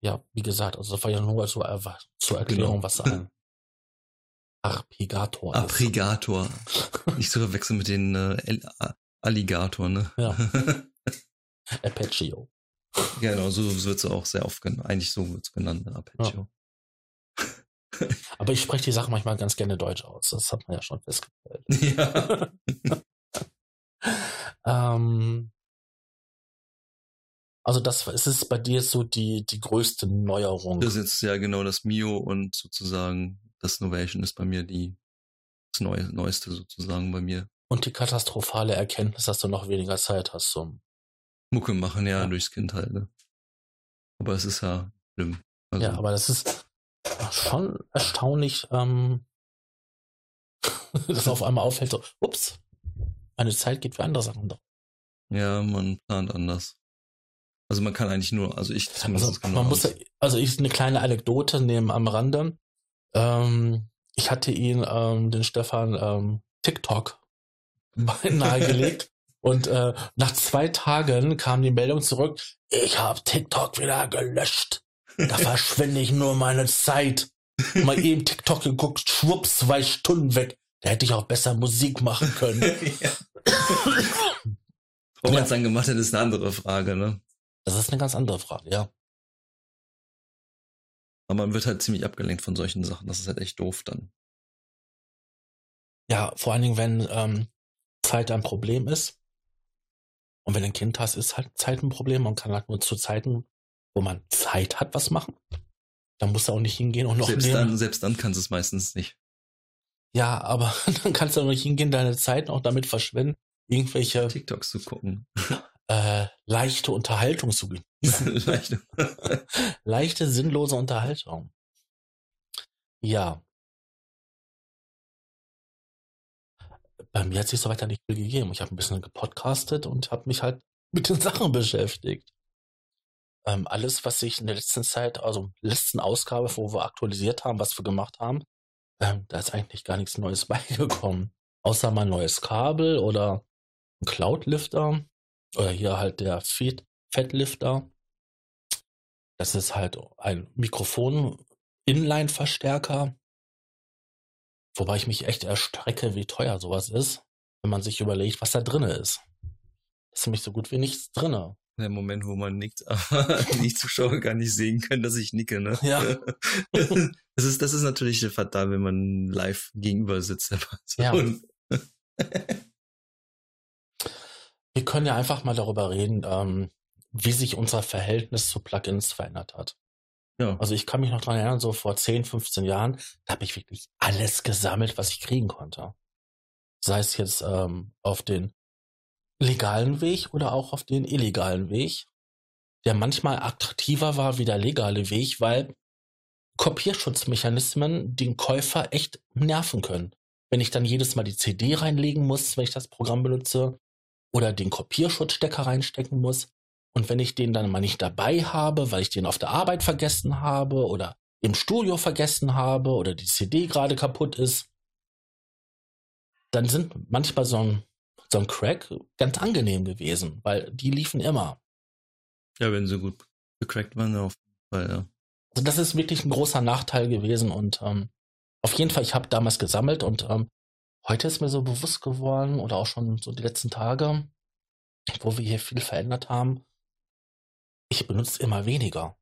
Ja, wie gesagt, also das war ja nur zur, zur Erklärung, Genau. was ein Arpegator ist. Aprigator. Nicht zu verwechseln mit den äh, Alligator, ne? Ja. Arpeggio. genau, so wird es auch sehr oft genannt. Eigentlich so wird es genannt, ne? Arpeggio. Aber ich spreche die Sache manchmal ganz gerne deutsch aus. Das hat man ja schon festgestellt. Ja. Ähm, also das ist es bei dir so die, die größte Neuerung. Das ist jetzt ja genau das Mio und sozusagen das Novation ist bei mir die das Neu Neueste sozusagen bei mir. Und die katastrophale Erkenntnis, dass du noch weniger Zeit hast zum. Mucke machen, ja, Ja. durchs Kind halt, ne? Aber es ist ja schlimm. Also, Ja, aber das ist schon erstaunlich, ähm, dass auf einmal auffällt, so, ups, meine Zeit geht für andere Sachen doch. ja, man plant anders. Also man kann eigentlich nur, also ich Also, man muss, also ich eine kleine Anekdote nehmen am Rande. Ähm, ich hatte ihn, ähm, den Stefan, ähm, TikTok nahegelegt. Und äh, nach zwei Tagen kam die Meldung zurück, ich habe TikTok wieder gelöscht. Da verschwende ich nur meine Zeit. Mal eben TikTok geguckt, schwupps, zwei Stunden weg. Da hätte ich auch besser Musik machen können. ja. Ob man es dann gemacht hat, ist eine andere Frage, ne? Das ist eine ganz andere Frage, ja. Aber man wird halt ziemlich abgelenkt von solchen Sachen. Das ist halt echt doof dann. Ja, vor allen Dingen, wenn ähm, Zeit ein Problem ist. Und wenn du ein Kind hast, ist halt Zeit ein Problem. Man kann halt nur zu Zeiten, wo man Zeit hat, was machen. Dann musst du auch nicht hingehen und noch Selbst nehmen. dann, selbst dann kannst du es meistens nicht. Ja, aber dann kannst du auch nicht hingehen, deine Zeit auch damit verschwenden, irgendwelche TikToks zu gucken. äh, leichte Unterhaltung zu genießen. Leicht. leichte, sinnlose Unterhaltung. Ja. Bei mir hat sich so weiter nicht viel gegeben. Ich habe ein bisschen gepodcastet und habe mich halt mit den Sachen beschäftigt. Ähm, alles, was ich in der letzten Zeit, also letzten Ausgabe, wo wir aktualisiert haben, was wir gemacht haben, ähm, da ist eigentlich gar nichts Neues beigekommen. Außer mal ein neues Kabel oder ein Cloud-Lifter oder hier halt der Feed Fettlifter. Das ist halt ein Mikrofon-Inline-Verstärker. Wobei ich mich echt erstrecke, wie teuer sowas ist, wenn man sich überlegt, was da drinne ist. Das ist nämlich so gut wie nichts drinne. Der Moment, wo man nickt, aber die Zuschauer gar nicht sehen können, dass ich nicke, ne? Ja. Das ist, das ist natürlich fatal, wenn man live gegenüber sitzt. Ja. Wir können ja einfach mal darüber reden, ähm, wie sich unser Verhältnis zu Plugins verändert hat. Ja. Also ich kann mich noch dran erinnern, so vor 10, 15 Jahren, da habe ich wirklich alles gesammelt, was ich kriegen konnte. Sei es jetzt ähm, auf den legalen Weg oder auch auf den illegalen Weg, der manchmal attraktiver war wie der legale Weg, weil Kopierschutzmechanismen den Käufer echt nerven können. wenn ich dann jedes Mal die CD reinlegen muss, wenn ich das Programm benutze, oder den Kopierschutzstecker reinstecken muss. Und wenn ich den dann mal nicht dabei habe, weil ich den auf der Arbeit vergessen habe oder im Studio vergessen habe oder die CD gerade kaputt ist, dann sind manchmal so ein, so ein Crack ganz angenehm gewesen, weil die liefen immer. Ja, wenn sie gut gecrackt waren, auf jeden Fall, ja. Also das ist wirklich ein großer Nachteil gewesen und ähm, auf jeden Fall, ich habe damals gesammelt und ähm, heute ist mir so bewusst geworden oder auch schon so die letzten Tage, wo wir hier viel verändert haben, ich benutze immer weniger.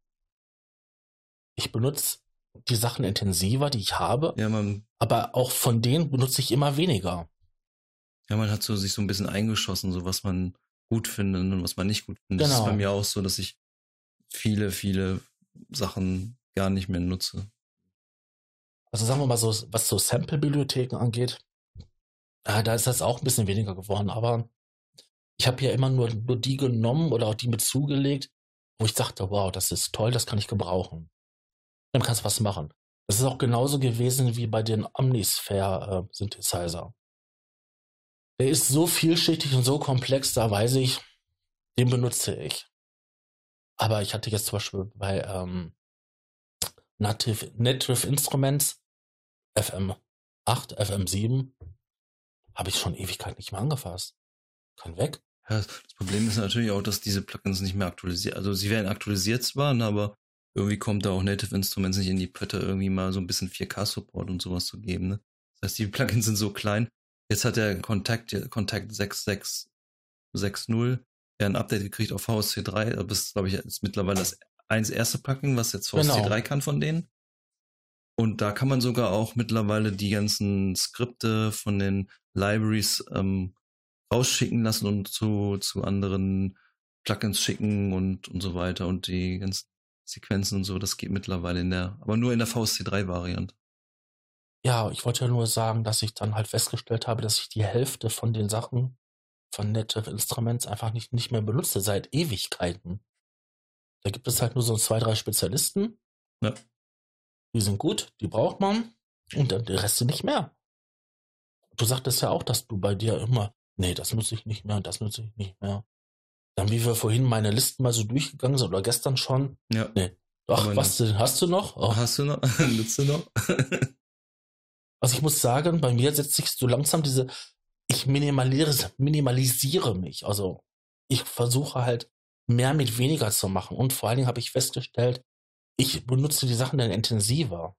Ich benutze die Sachen intensiver, die ich habe, Ja, man, aber auch von denen benutze ich immer weniger. ja, man hat so sich so ein bisschen eingeschossen, so was man gut findet und was man nicht gut findet. Das ist Genau. bei mir auch so, dass ich viele, viele Sachen gar nicht mehr nutze. Also sagen wir mal so, was so Sample-Bibliotheken angeht, äh, da ist das auch ein bisschen weniger geworden, aber ich habe ja immer nur, nur die genommen oder auch die mit zugelegt, wo ich dachte, wow, das ist toll, das kann ich gebrauchen. Dann kannst du was machen. Das ist auch genauso gewesen wie bei den Omnisphere äh, Synthesizer. Der ist so vielschichtig und so komplex, da weiß ich, den benutze ich. Aber ich hatte jetzt zum Beispiel bei ähm, Native, Native Instruments FM8, FM7 habe ich schon Ewigkeit nicht mehr angefasst. Kann weg. Ja, das Problem ist natürlich auch, dass diese Plugins nicht mehr aktualisiert, also sie werden aktualisiert zwar, ne, aber irgendwie kommt da auch Native Instruments nicht in die Pötte, irgendwie mal so ein bisschen 4K-Support und sowas zu geben. Ne? Das heißt, die Plugins sind so klein. Jetzt hat der Kontakt, Kontakt 6660 ja ein Update gekriegt auf VSC3. Das ist, glaube ich, jetzt mittlerweile das eins erste Plugin, was jetzt VSC3 Genau. kann von denen. Und da kann man sogar auch mittlerweile die ganzen Skripte von den Libraries ähm, rausschicken lassen und zu, zu anderen Plugins schicken und, und so weiter und die ganzen Sequenzen und so, das geht mittlerweile in der, aber nur in der VSC3-Variante. Ja, ich wollte ja nur sagen, dass ich dann halt festgestellt habe, dass ich die Hälfte von den Sachen von Native Instruments einfach nicht, nicht mehr benutze, seit Ewigkeiten. Da gibt es halt nur so zwei, drei Spezialisten. Ja. Die sind gut, die braucht man. Und dann der Rest nicht mehr. Du sagtest ja auch, dass du bei dir immer, nee, das nutze ich nicht mehr, das nutze ich nicht mehr. Dann, wie wir vorhin meine Listen mal so durchgegangen sind, oder gestern schon, Ja. nee. Ach, Aber was denn, hast du noch? Oh, Hast du noch? Nutzt du noch? Also ich muss sagen, bei mir setzt sich so langsam diese, ich minimalisiere, minimalisiere mich. Also ich versuche halt mehr mit weniger zu machen. Und vor allen Dingen habe ich festgestellt, ich benutze die Sachen dann intensiver.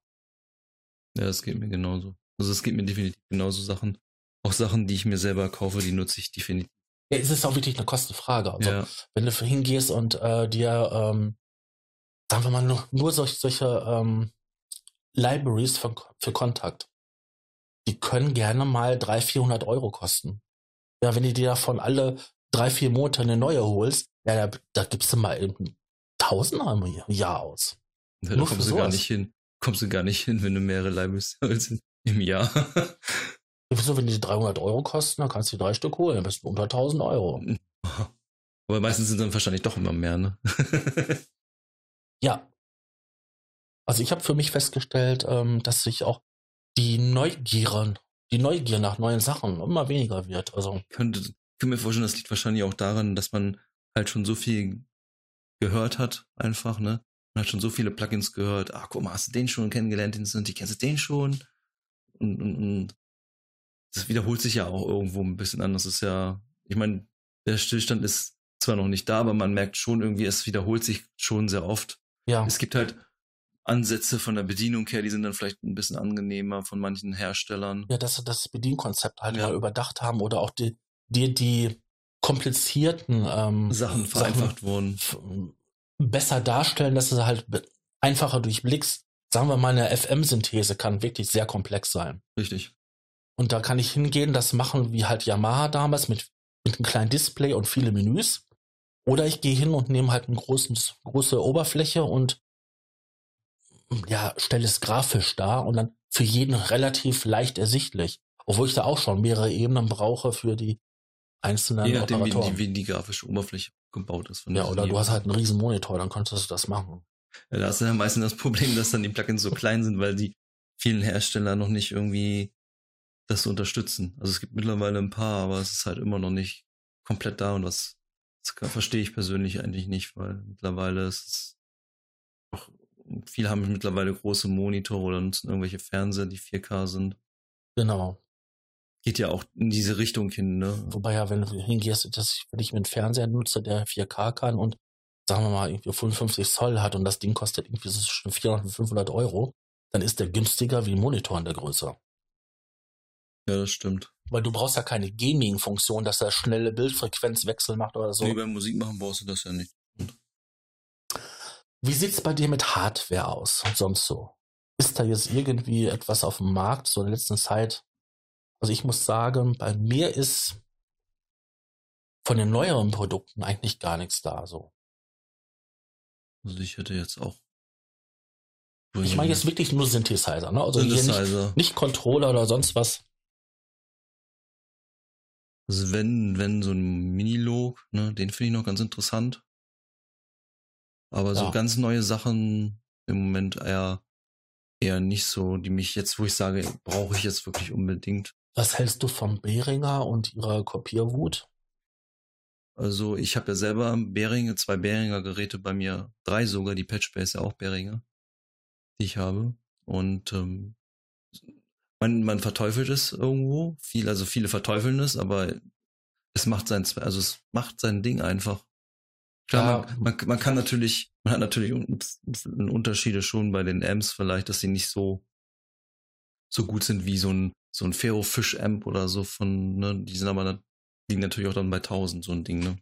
ja, das geht mir genauso. Also es geht mir definitiv genauso Sachen. Auch Sachen, die ich mir selber kaufe, die nutze ich definitiv. Ja, es ist auch wirklich eine Kostenfrage. Also ja, wenn du hingehst und äh, dir, ähm, sagen wir mal, nur, nur solch, solche ähm, Libraries für, für Kontakt, die können gerne mal 300, 400 Euro kosten. Ja, wenn du dir davon alle drei, vier Monate eine neue holst, ja, da, da gibst du mal eben Tausender im Jahr aus. da nur für kommst du gar nicht hin. Kommst du gar nicht hin, wenn du mehrere Libraries holst im Jahr. Wieso, wenn die 300 Euro kosten, dann kannst du die drei Stück holen, dann bist du unter 1000 Euro. Aber meistens sind dann wahrscheinlich doch immer mehr, ne? Ja. Also ich habe für mich festgestellt, ähm, dass sich auch die Neugier, die Neugier nach neuen Sachen immer weniger wird. Also könnte, ich kann mir vorstellen, das liegt wahrscheinlich auch daran, dass man halt schon so viel gehört hat, einfach, ne? Man hat schon so viele Plugins gehört. Ah, guck mal, hast du den schon kennengelernt, den sind die, kennst du den schon? Das wiederholt sich ja auch irgendwo ein bisschen anders. Das ist ja, ich meine, der Stillstand ist zwar noch nicht da, aber man merkt schon irgendwie, es wiederholt sich schon sehr oft. ja, Es gibt halt Ansätze von der Bedienung her, die sind dann vielleicht ein bisschen angenehmer von manchen Herstellern. ja, dass sie das Bedienkonzept halt Ja. überdacht haben oder auch die, die, die komplizierten ähm, Sachen vereinfacht wurden. f- besser darstellen, dass du sie halt einfacher durchblickst. Sagen wir mal, eine FM-Synthese kann wirklich sehr komplex sein. Richtig. Und da kann ich hingehen, das machen wie halt Yamaha damals mit, mit einem kleinen Display und viele Menüs. Oder ich gehe hin und nehme halt eine großen, große Oberfläche und ja, stelle es grafisch dar und dann für jeden relativ leicht ersichtlich. Obwohl ich da auch schon mehrere Ebenen brauche für die einzelnen Je nachdem, wie Operatoren. die, wie die grafische Oberfläche gebaut ist. von ja, oder du hast halt einen riesen Monitor, dann könntest du das machen. Ja, da hast du ja meistens das Problem, dass dann die Plugins so klein sind, weil die vielen Hersteller noch nicht irgendwie das unterstützen. Also es gibt mittlerweile ein paar, aber es ist halt immer noch nicht komplett da und das, das verstehe ich persönlich eigentlich nicht, weil mittlerweile ist es auch, viele haben mittlerweile große Monitore oder nutzen irgendwelche Fernseher, die 4K sind. Genau. Geht ja auch in diese Richtung hin, ne? Wobei ja, wenn du hingehst, dass wenn ich einen Fernseher nutze, der 4K kann und sagen wir mal irgendwie 55 Zoll hat und das Ding kostet irgendwie so zwischen 400 und 500 Euro, dann ist der günstiger wie ein Monitor in der Größe. Ja, das stimmt. Weil du brauchst ja keine Gaming-Funktion, dass er schnelle Bildfrequenzwechsel macht oder so. Nee, beim Musik machen brauchst du das ja nicht. Wie sieht's bei dir mit Hardware aus und sonst so? Ist da jetzt irgendwie etwas auf dem Markt so in der letzten Zeit? Also ich muss sagen, bei mir ist von den neueren Produkten eigentlich gar nichts da so. Also ich hätte jetzt auch. Ich meine jetzt wirklich nur Synthesizer, ne? Also Synthesizer. nicht, nicht Controller oder sonst was. Also wenn, wenn so ein Minilog, ne, den finde ich noch ganz interessant. Aber so Ja. ganz neue Sachen im Moment eher, eher nicht so, die mich jetzt, wo ich sage, brauche ich jetzt wirklich unbedingt. Was hältst du vom Behringer und ihrer Kopierwut? Also ich habe ja selber Behringer, zwei Behringer Geräte bei mir, drei sogar, die Patchbase ist ja auch Behringer, die ich habe. Und ähm, man, man verteufelt es irgendwo, viel, also viele verteufeln es, aber es macht sein, also es macht sein Ding einfach. Klar, Ja. man, man, man kann natürlich, man hat natürlich un- un- Unterschiede schon bei den Amps vielleicht, dass sie nicht so so gut sind wie so ein so ein Ferro Fish Amp oder so von, ne, die sind aber da liegen natürlich auch dann bei 1000 so ein Ding, ne?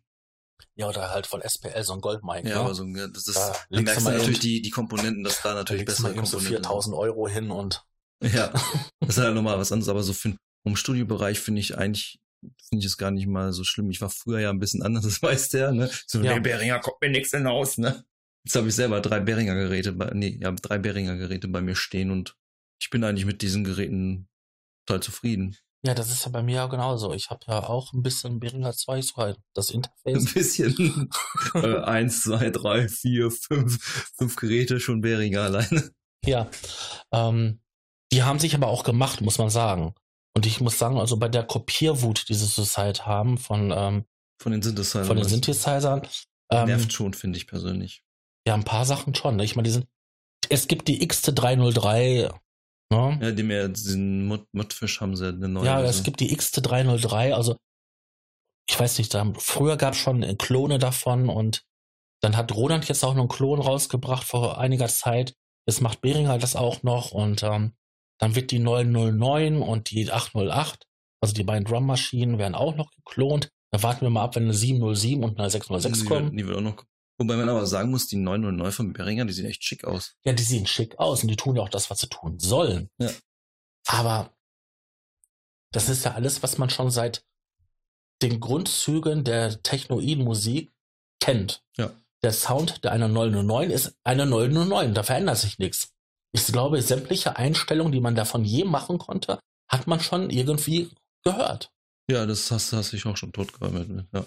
Ja, oder halt von SPL so ein Goldmic. Ja, ne? aber so, ja, das ist, Da da merkst du natürlich die, die Komponenten, dass da da natürlich mal bessere eben so Komponenten 4000 Euro hin und. Ja, das ist halt nochmal was anderes, aber so für im Studiobereich finde ich eigentlich, finde ich es gar nicht mal so schlimm. Ich war früher ja ein bisschen anders, das weiß der, ne? So, Ja. nee, Behringer kommt mir nichts hinaus, ne? Jetzt habe ich selber drei Behringer Geräte, bei, nee, ja, drei Behringer Geräte bei mir stehen und ich bin eigentlich mit diesen Geräten total zufrieden. Ja, das ist ja bei mir ja genauso. Ich habe ja auch ein bisschen Behringer 2, sogar das Ein Interface. bisschen. äh, eins, zwei, drei, vier, fünf, fünf Geräte schon Behringer alleine. Ja, ähm, die haben sich aber auch gemacht, muss man sagen. Und ich muss sagen, also bei der Kopierwut, die sie zurzeit haben von, ähm, Von den Synthesizern. von den Synthesizern, ähm, Nervt schon, finde ich persönlich. ja, ein paar Sachen schon. Ne? Ich meine, die sind, es gibt die XT303, ne? Ja, die mir diesen Mod Modfish haben sie eine neue. Ja, es gibt die XT303, also ich weiß nicht, da, früher gab es schon Klone davon und dann hat Roland jetzt auch noch einen Klon rausgebracht vor einiger Zeit. Jetzt macht Behringer das auch noch und ähm, dann wird die 909 und die 808, also die beiden Drummaschinen, werden auch noch geklont. Da warten wir mal ab, wenn eine 707 und eine 606 die, kommen. wird- die wird auch noch. Wobei man aber sagen muss, die 909 von Behringer, die sehen echt schick aus. Ja, die sehen schick aus und die tun ja auch das, was sie tun sollen. Ja. Aber das ist ja alles, was man schon seit den Grundzügen der technoiden Musik kennt. Ja. Der Sound der einer 909 ist eine 909, da verändert sich nichts. Ich glaube, sämtliche Einstellungen, die man davon je machen konnte, hat man schon irgendwie gehört. Ja, das hast, hast dich auch schon totgeräumt mit, ja.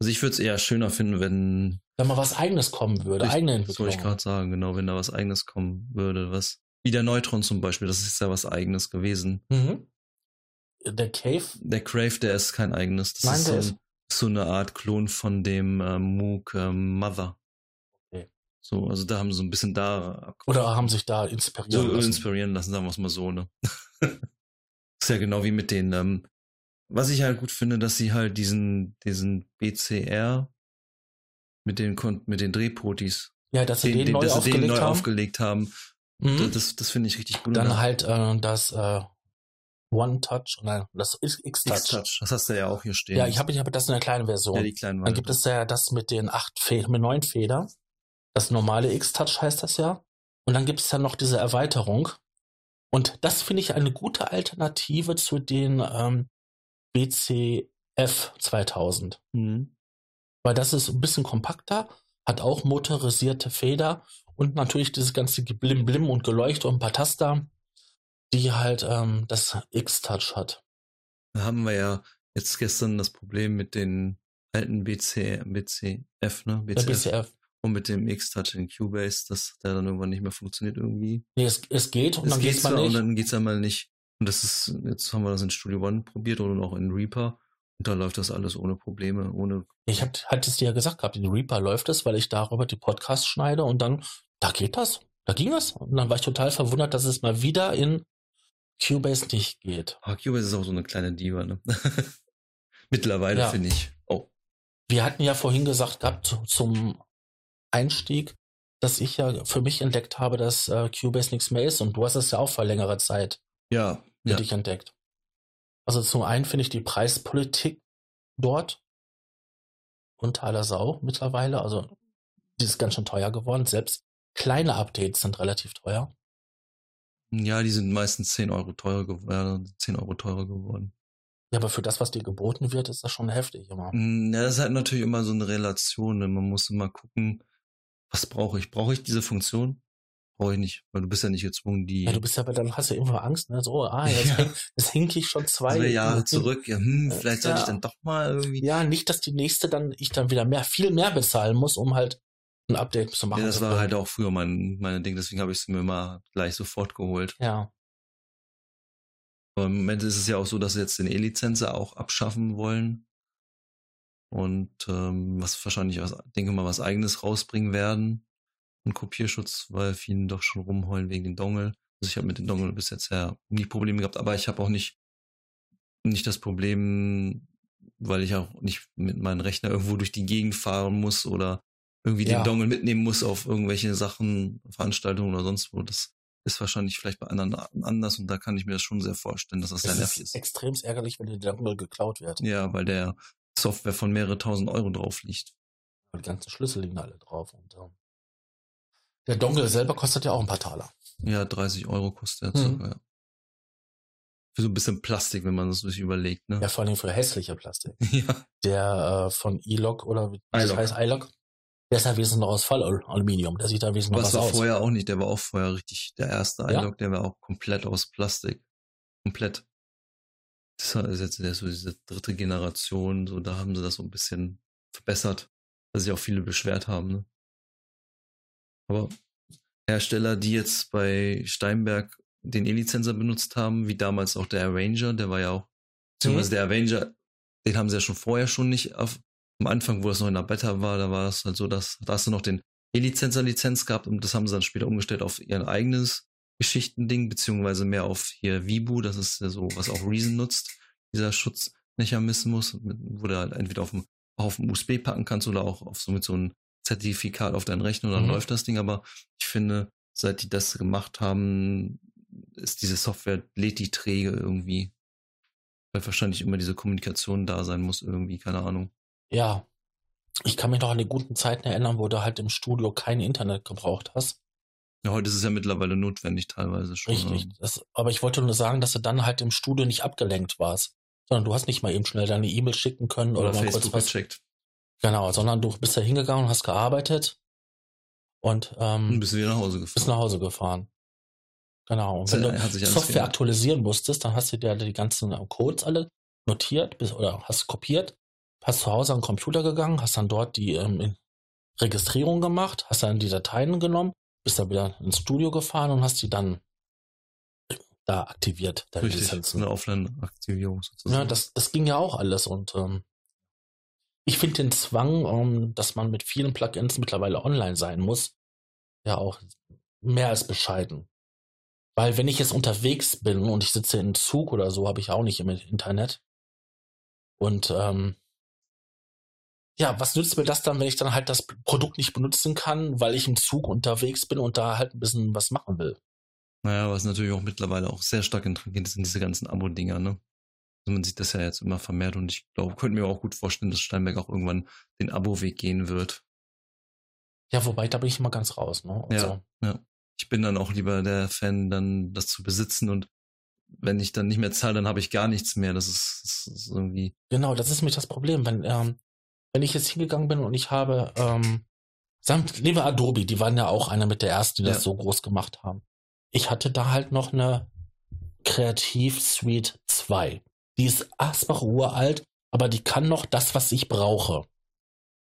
Also ich würde es eher schöner finden, wenn, Wenn mal was eigenes kommen würde, Ich- eigene das wollte ich Entwicklung. gerade sagen, genau, wenn da was eigenes kommen würde, was, wie der Neutron zum Beispiel, das ist ja was eigenes gewesen. Mhm. Der Cave, Der Crave, der ist kein eigenes. Das Nein, ist, der so, ist- ein, so eine Art Klon von dem ähm, Moog ähm, Mother. Okay. So, also da haben sie so ein bisschen da oder haben sich da inspiriert so lassen. inspirieren lassen, sagen wir es mal so, ne? ist ja genau wie mit den, ähm, was ich halt gut finde, dass sie halt diesen, diesen BCR mit den, mit den Drehpotis, Ja, dass sie den, den, neu dass sie den aufgelegt neu haben. aufgelegt haben. Mhm. Das, das finde ich richtig gut. Dann halt äh, das äh, One Touch, nein, das. X-Touch, das hast du ja auch hier stehen. Ja, ich habe ich hab das in der kleinen Version. ja, die kleinen Dann gibt es ja das mit den acht Federn, mit neun Federn. Das normale X-Touch heißt das ja. Und dann gibt es ja noch diese Erweiterung. Und das finde ich eine gute Alternative zu den ähm, BCF 2000. Mhm. Weil das ist ein bisschen kompakter, hat auch motorisierte Feder und natürlich dieses ganze Blim-Blim und Geleuchte und ein paar Taster, die halt ähm, das X-Touch hat. Da haben wir ja jetzt gestern das Problem mit den alten BC, BCF, ne? Der BCF. BCF. Und mit dem X-Touch in Cubase, dass der dann irgendwann nicht mehr funktioniert irgendwie. Nee, es, es geht und Es dann geht geht's mal nicht. und dann geht's einmal nicht. Und das ist, jetzt haben wir das in Studio One probiert oder auch in Reaper. Und da läuft das alles ohne Probleme, ohne. Ich hab, hatte es dir ja gesagt gehabt, in Reaper läuft es, weil ich darüber die Podcasts schneide und dann, da geht das. Da ging es. Und dann war ich total verwundert, dass es mal wieder in Cubase nicht geht. Ah, Cubase ist auch so eine kleine Diva, ne? Mittlerweile ja. finde ich. Oh. Wir hatten ja vorhin gesagt gehabt zum Einstieg, dass ich ja für mich entdeckt habe, dass äh, Cubase nichts mehr ist und du hast es ja auch vor längerer Zeit ja, für ja. dich entdeckt. Also zum einen finde ich die Preispolitik dort unter aller Sau mittlerweile. Also die ist ganz schön teuer geworden. Selbst kleine Updates sind relativ teuer. Ja, die sind meistens 10 Euro teurer geworden, 10 Euro teurer geworden. Ja, aber für das, was dir geboten wird, ist das schon heftig immer. Mm, ja, das ist halt natürlich immer so eine Relation. Ne? Man muss immer gucken, was brauche ich? Brauche ich diese Funktion? Brauche ich nicht, weil du bist ja nicht gezwungen, die. Ja, du bist ja, aber dann hast du immer Angst, ne? So, ah, jetzt, ja. häng, jetzt hink ich schon zwei, zwei Jahre zurück. Ja, hm, vielleicht ja. soll ich dann doch mal irgendwie. Ja, nicht, dass die nächste dann ich dann wieder mehr, viel mehr bezahlen muss, um halt ein Update zu machen. Ja, das war halt auch früher mein, meine Ding, deswegen habe ich es mir immer gleich sofort geholt. Ja. Aber im Moment ist es ja auch so, dass sie jetzt den E-Lizenzer auch abschaffen wollen. Und ähm, was wahrscheinlich, was, denke mal, was eigenes rausbringen werden. Und Kopierschutz, weil vielen doch schon rumheulen wegen den Dongle. Also ich habe mit dem Dongle bis jetzt ja nie Probleme gehabt, aber ich habe auch nicht, nicht das Problem, weil ich auch nicht mit meinem Rechner irgendwo durch die Gegend fahren muss oder irgendwie ja. den Dongle mitnehmen muss auf irgendwelche Sachen, Veranstaltungen oder sonst wo. Das ist wahrscheinlich vielleicht bei anderen anders und da kann ich mir das schon sehr vorstellen, dass das sehr nervig ist. Extrem ärgerlich, wenn der Dongle geklaut wird. Ja, weil der Software von mehrere tausend Euro drauf liegt. Die ganzen Schlüssel liegen alle drauf und ähm, der Dongle selber kostet ja auch ein paar Taler. Ja, 30 Euro kostet er mhm. ja. Für so ein bisschen Plastik, wenn man das sich überlegt, ne? Ja, vor allem für hässliche Plastik. ja. Der äh, von E-Log oder wie das heißt iLog, der ist ja wesentlich noch aus Fallaluminium. Der sieht da wesentlich noch was, was war aus. vorher auch nicht. Der war auch vorher richtig, der erste ja? iLog, der war auch komplett aus Plastik. Komplett. Das ist jetzt so diese dritte Generation, so da haben sie das so ein bisschen verbessert, weil sich auch viele beschwert haben. Ne? Aber Hersteller, die jetzt bei Steinberg den E-Lizenser benutzt haben, wie damals auch der Arranger, der war ja auch, beziehungsweise mhm. der Arranger, den haben sie ja schon vorher schon nicht auf, am Anfang, wo es noch in der Beta war, da war es halt so, dass da hast du noch den E-Lizenser-Lizenz gehabt und das haben sie dann später umgestellt auf ihr eigenes Geschichtending, beziehungsweise mehr auf hier Vibu, das ist ja so, was auch Reason nutzt, dieser Schutzmechanismus, wo du halt entweder auf dem, auf dem USB packen kannst oder auch auf so mit so einem Zertifikat auf deinen Rechner, dann mhm. läuft das Ding, aber ich finde, seit die das gemacht haben, ist diese Software, lädt die träge irgendwie. Weil wahrscheinlich immer diese Kommunikation da sein muss, irgendwie, keine Ahnung. Ja. Ich kann mich noch an die guten Zeiten erinnern, wo du halt im Studio kein Internet gebraucht hast. Ja, heute ist es ja mittlerweile notwendig teilweise schon. Richtig. Ne? Das, aber ich wollte nur sagen, dass du dann halt im Studio nicht abgelenkt warst. Sondern du hast nicht mal eben schnell deine E-Mail schicken können oder, oder mal Facebook kurz was. Gecheckt. Genau, sondern du bist da hingegangen und hast gearbeitet und ähm, und bist wieder nach Hause gefahren. Bist nach Hause gefahren. Genau. Und wenn du Software aktualisieren musstest, dann hast du dir die ganzen Codes alle notiert bis, oder hast kopiert, hast zu Hause an den Computer gegangen, hast dann dort die ähm, Registrierung gemacht, hast dann die Dateien genommen, bist dann wieder ins Studio gefahren und hast die dann da aktiviert, Richtig, Lizenzen. Eine Offline-Aktivierung sozusagen. Ja, das, das ging ja auch alles und ähm, ich finde den Zwang, um, ähm, dass man mit vielen Plugins mittlerweile online sein muss, ja auch mehr als bescheiden. Weil wenn ich jetzt unterwegs bin und ich sitze im Zug oder so, habe ich auch nicht im Internet. Und ähm, ja, was nützt mir das dann, wenn ich dann halt das Produkt nicht benutzen kann, weil ich im Zug unterwegs bin und da halt ein bisschen was machen will? Naja, was natürlich auch mittlerweile auch sehr stark interessiert sind diese ganzen Abo-Dinger, ne? Also man sieht das ja jetzt immer vermehrt und ich glaube, könnte mir auch gut vorstellen, dass Steinberg auch irgendwann den Abo-Weg gehen wird. Ja, wobei, da bin ich immer ganz raus, ne? Also. Ja, ja. Ich bin dann auch lieber der Fan, dann das zu besitzen und wenn ich dann nicht mehr zahle, dann habe ich gar nichts mehr. Das ist, das ist irgendwie. Genau, das ist nämlich das Problem. Wenn, ähm, wenn ich jetzt hingegangen bin und ich habe, ähm, sagen, nehmen Adobe, die waren ja auch einer mit der ersten, die ja. das so groß gemacht haben. Ich hatte da halt noch eine Kreativ Suite 2. Die ist Asbach uralt, aber die kann noch das, was ich brauche.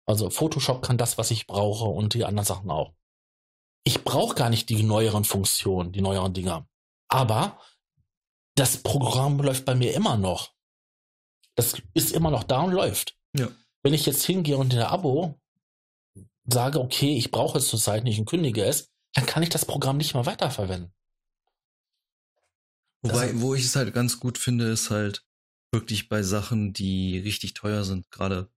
Also Photoshop kann das, was ich brauche und die anderen Sachen auch. Ich brauche gar nicht die neueren Funktionen, die neueren Dinger. Aber das Programm läuft bei mir immer noch. Das ist immer noch da und läuft. Ja. Wenn ich jetzt hingehe und in der Abo sage, okay, ich brauche es zurzeit nicht und kündige es, dann kann ich das Programm nicht mehr weiterverwenden. Wobei, wo ich es halt ganz gut finde, ist halt wirklich bei Sachen, die richtig teuer sind, gerade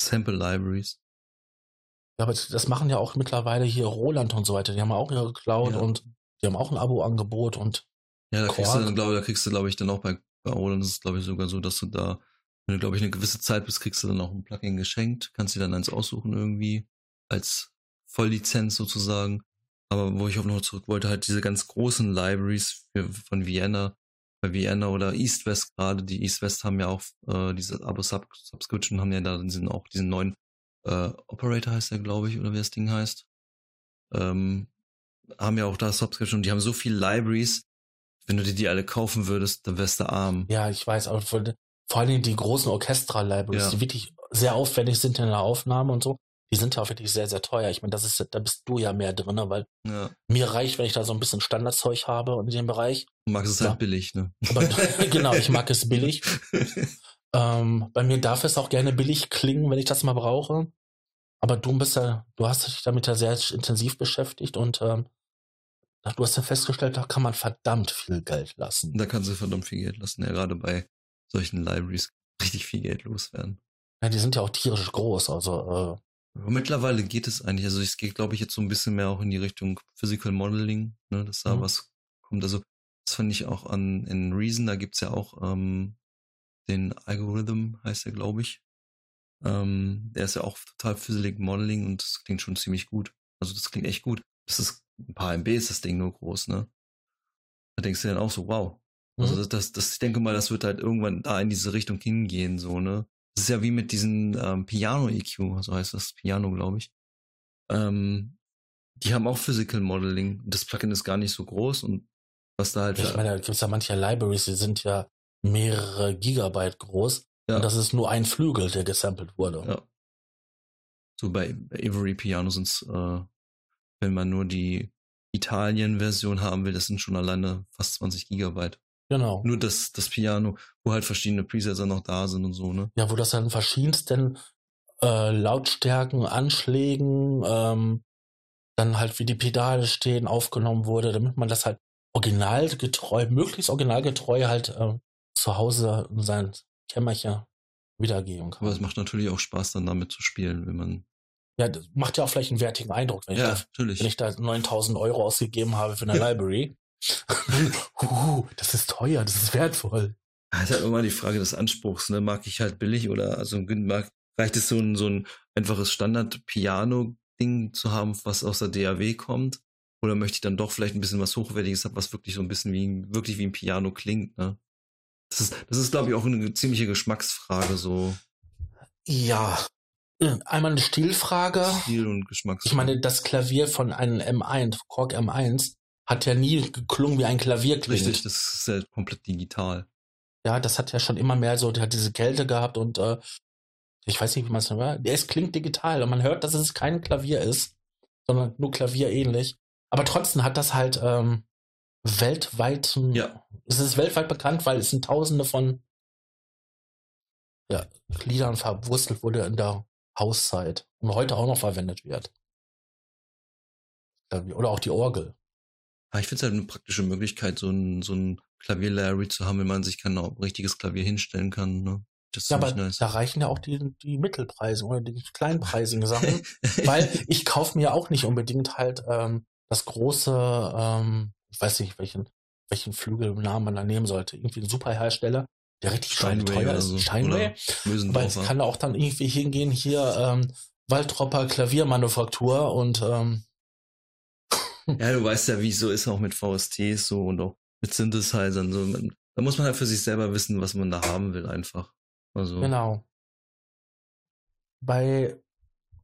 Sample Libraries. Ja, aber das machen ja auch mittlerweile hier Roland und so weiter. Die haben auch ihre Cloud Ja. und die haben auch ein Abo-Angebot und Ja, da kriegst du dann, glaube da kriegst du, glaube ich, dann auch bei, bei Roland ist es, glaube ich, sogar so, dass du da, wenn du, glaube ich, eine gewisse Zeit bist, kriegst du dann auch ein Plugin geschenkt, kannst dir dann eins aussuchen irgendwie, als Volllizenz sozusagen. Aber wo ich auch noch zurück wollte, halt diese ganz großen Libraries für, von Vienna, bei Vienna oder East West gerade, die East West haben ja auch äh, diese Abo-Subscription, haben ja da diesen, auch diesen neuen äh, Operator heißt der, glaube ich, oder wie das Ding heißt. Ähm, haben ja auch da Subscription die haben so viele Libraries, wenn du dir die alle kaufen würdest, dann wärst du arm. ja, ich weiß, aber vor, Dingen die großen Orchestra-Libraries, Ja. die wirklich sehr aufwendig sind in der Aufnahme und so, die sind ja auch wirklich sehr, sehr teuer. Ich meine, das ist, da bist du ja mehr drin, weil Ja. mir reicht, wenn ich da so ein bisschen Standardzeug habe in dem Bereich. Du magst es Ja. halt billig, ne? Aber genau, ich mag es billig. Ähm, bei mir darf es auch gerne billig klingen, wenn ich das mal brauche. Aber du bist ja, du hast dich damit ja sehr intensiv beschäftigt und ähm, du hast ja festgestellt, da kann man verdammt viel Geld lassen. da kannst du verdammt viel Geld lassen, ja, gerade bei solchen Libraries richtig viel Geld loswerden. Ja, die sind ja auch tierisch groß, also Aber mittlerweile geht es eigentlich, also es geht, glaube ich, jetzt so ein bisschen mehr auch in die Richtung Physical Modeling, ne, dass da Mhm. was kommt. Also das fand ich auch an in Reason, da gibt's ja auch ähm, den Algorithm, heißt er, glaube ich. Ähm, der ist ja auch total Physical Modeling und das klingt schon ziemlich gut. Also das klingt echt gut. Das ist ein paar MB ist das Ding nur groß, ne? Da denkst du dann auch so, wow. Also mhm. das, das, das, ich denke mal, das wird halt irgendwann da in diese Richtung hingehen, so, ne? Das ist ja wie mit diesen ähm, Piano-EQ, so heißt das, Piano, glaube ich. Ähm, die haben auch Physical Modeling. Das Plugin ist gar nicht so groß und was da halt ich meine, da gibt es ja manche Libraries, die sind ja mehrere Gigabyte groß Ja. und das ist nur ein Flügel, der gesampelt wurde. ja. So bei, Avery Piano sind's, äh, wenn man nur die Italien-Version haben will, das sind schon alleine fast 20 Gigabyte. Genau. Nur das, das Piano, wo halt verschiedene Presets dann noch da sind und so, ne? Ja, wo das dann verschiedensten äh, Lautstärken, Anschlägen, ähm, dann halt wie die Pedale stehen, aufgenommen wurde, damit man das halt originalgetreu, möglichst originalgetreu halt äh, zu Hause in sein Kämmerchen wiedergeben kann. Aber es macht natürlich auch Spaß, dann damit zu spielen, wenn man. ja, das macht ja auch vielleicht einen wertigen Eindruck, wenn, Ja, ich, da, natürlich. wenn ich da 9000 Euro ausgegeben habe für eine Library. uh, das ist teuer, das ist wertvoll. Es ist halt immer die Frage des Anspruchs, ne? Mag ich halt billig oder also mag, reicht es so ein, so ein einfaches Standard-Piano-Ding zu haben, was aus der DAW kommt? Oder möchte ich dann doch vielleicht ein bisschen was Hochwertiges haben, was wirklich so ein bisschen wie wirklich wie ein Piano klingt, ne? Das ist, das ist, glaube ich, auch eine ziemliche Geschmacksfrage, so Ja, einmal eine Stilfrage. Stil und Geschmacksfrage. Ich meine, das Klavier von einem M1, Korg M1, hat ja nie geklungen wie ein Klavier klingt. Richtig, das ist ja komplett digital. Ja, das hat ja schon immer mehr so, der hat diese Kälte gehabt und äh, ich weiß nicht, wie man es nennt. Es klingt digital und man hört, dass es kein Klavier ist, sondern nur Klavier ähnlich. Aber trotzdem hat das halt ähm, weltweit, Ja. es ist weltweit bekannt, weil es sind Tausende von ja, Liedern verwurstelt wurde in der Hauszeit und heute auch noch verwendet wird. Oder auch die Orgel. Ja, ich finde es halt eine praktische Möglichkeit, so ein, so ein Klavier-Larry zu haben, wenn man sich kein richtiges Klavier hinstellen kann. Ne? Das Ja, aber nice. da reichen ja auch die, die Mittelpreise oder die kleinpreisigen Sachen. weil ich kaufe mir auch nicht unbedingt halt ähm, das große, ähm, ich weiß nicht, welchen, welchen Flügelnamen man da nehmen sollte. Irgendwie ein super Hersteller, der richtig teuer ist. so. Steinway. Aber es kann auch dann irgendwie hingehen, hier ähm, Waldropper Klaviermanufaktur und ähm, Ja, du weißt ja, wie es so ist, auch mit VSTs so und auch mit Synthesizern. So. Da muss man halt für sich selber wissen, was man da haben will, einfach. Also, Genau. Bei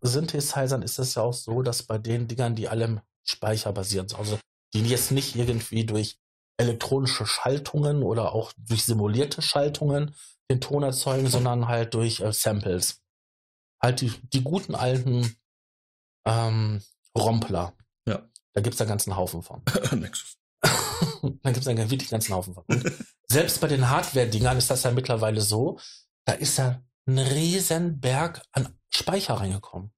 Synthesizern ist es ja auch so, dass bei den Dingern, die alle speicherbasiert sind, also die jetzt nicht irgendwie durch elektronische Schaltungen oder auch durch simulierte Schaltungen den Ton erzeugen, sondern halt durch äh, Samples. Halt die, die guten alten ähm, Rompler. Da gibt's da ganzen Haufen von. Nexus. dann gibt es einen wirklich ganzen Haufen von. Und selbst bei den Hardware-Dingern ist das ja mittlerweile so, da ist ja ein riesen Berg an Speicher reingekommen.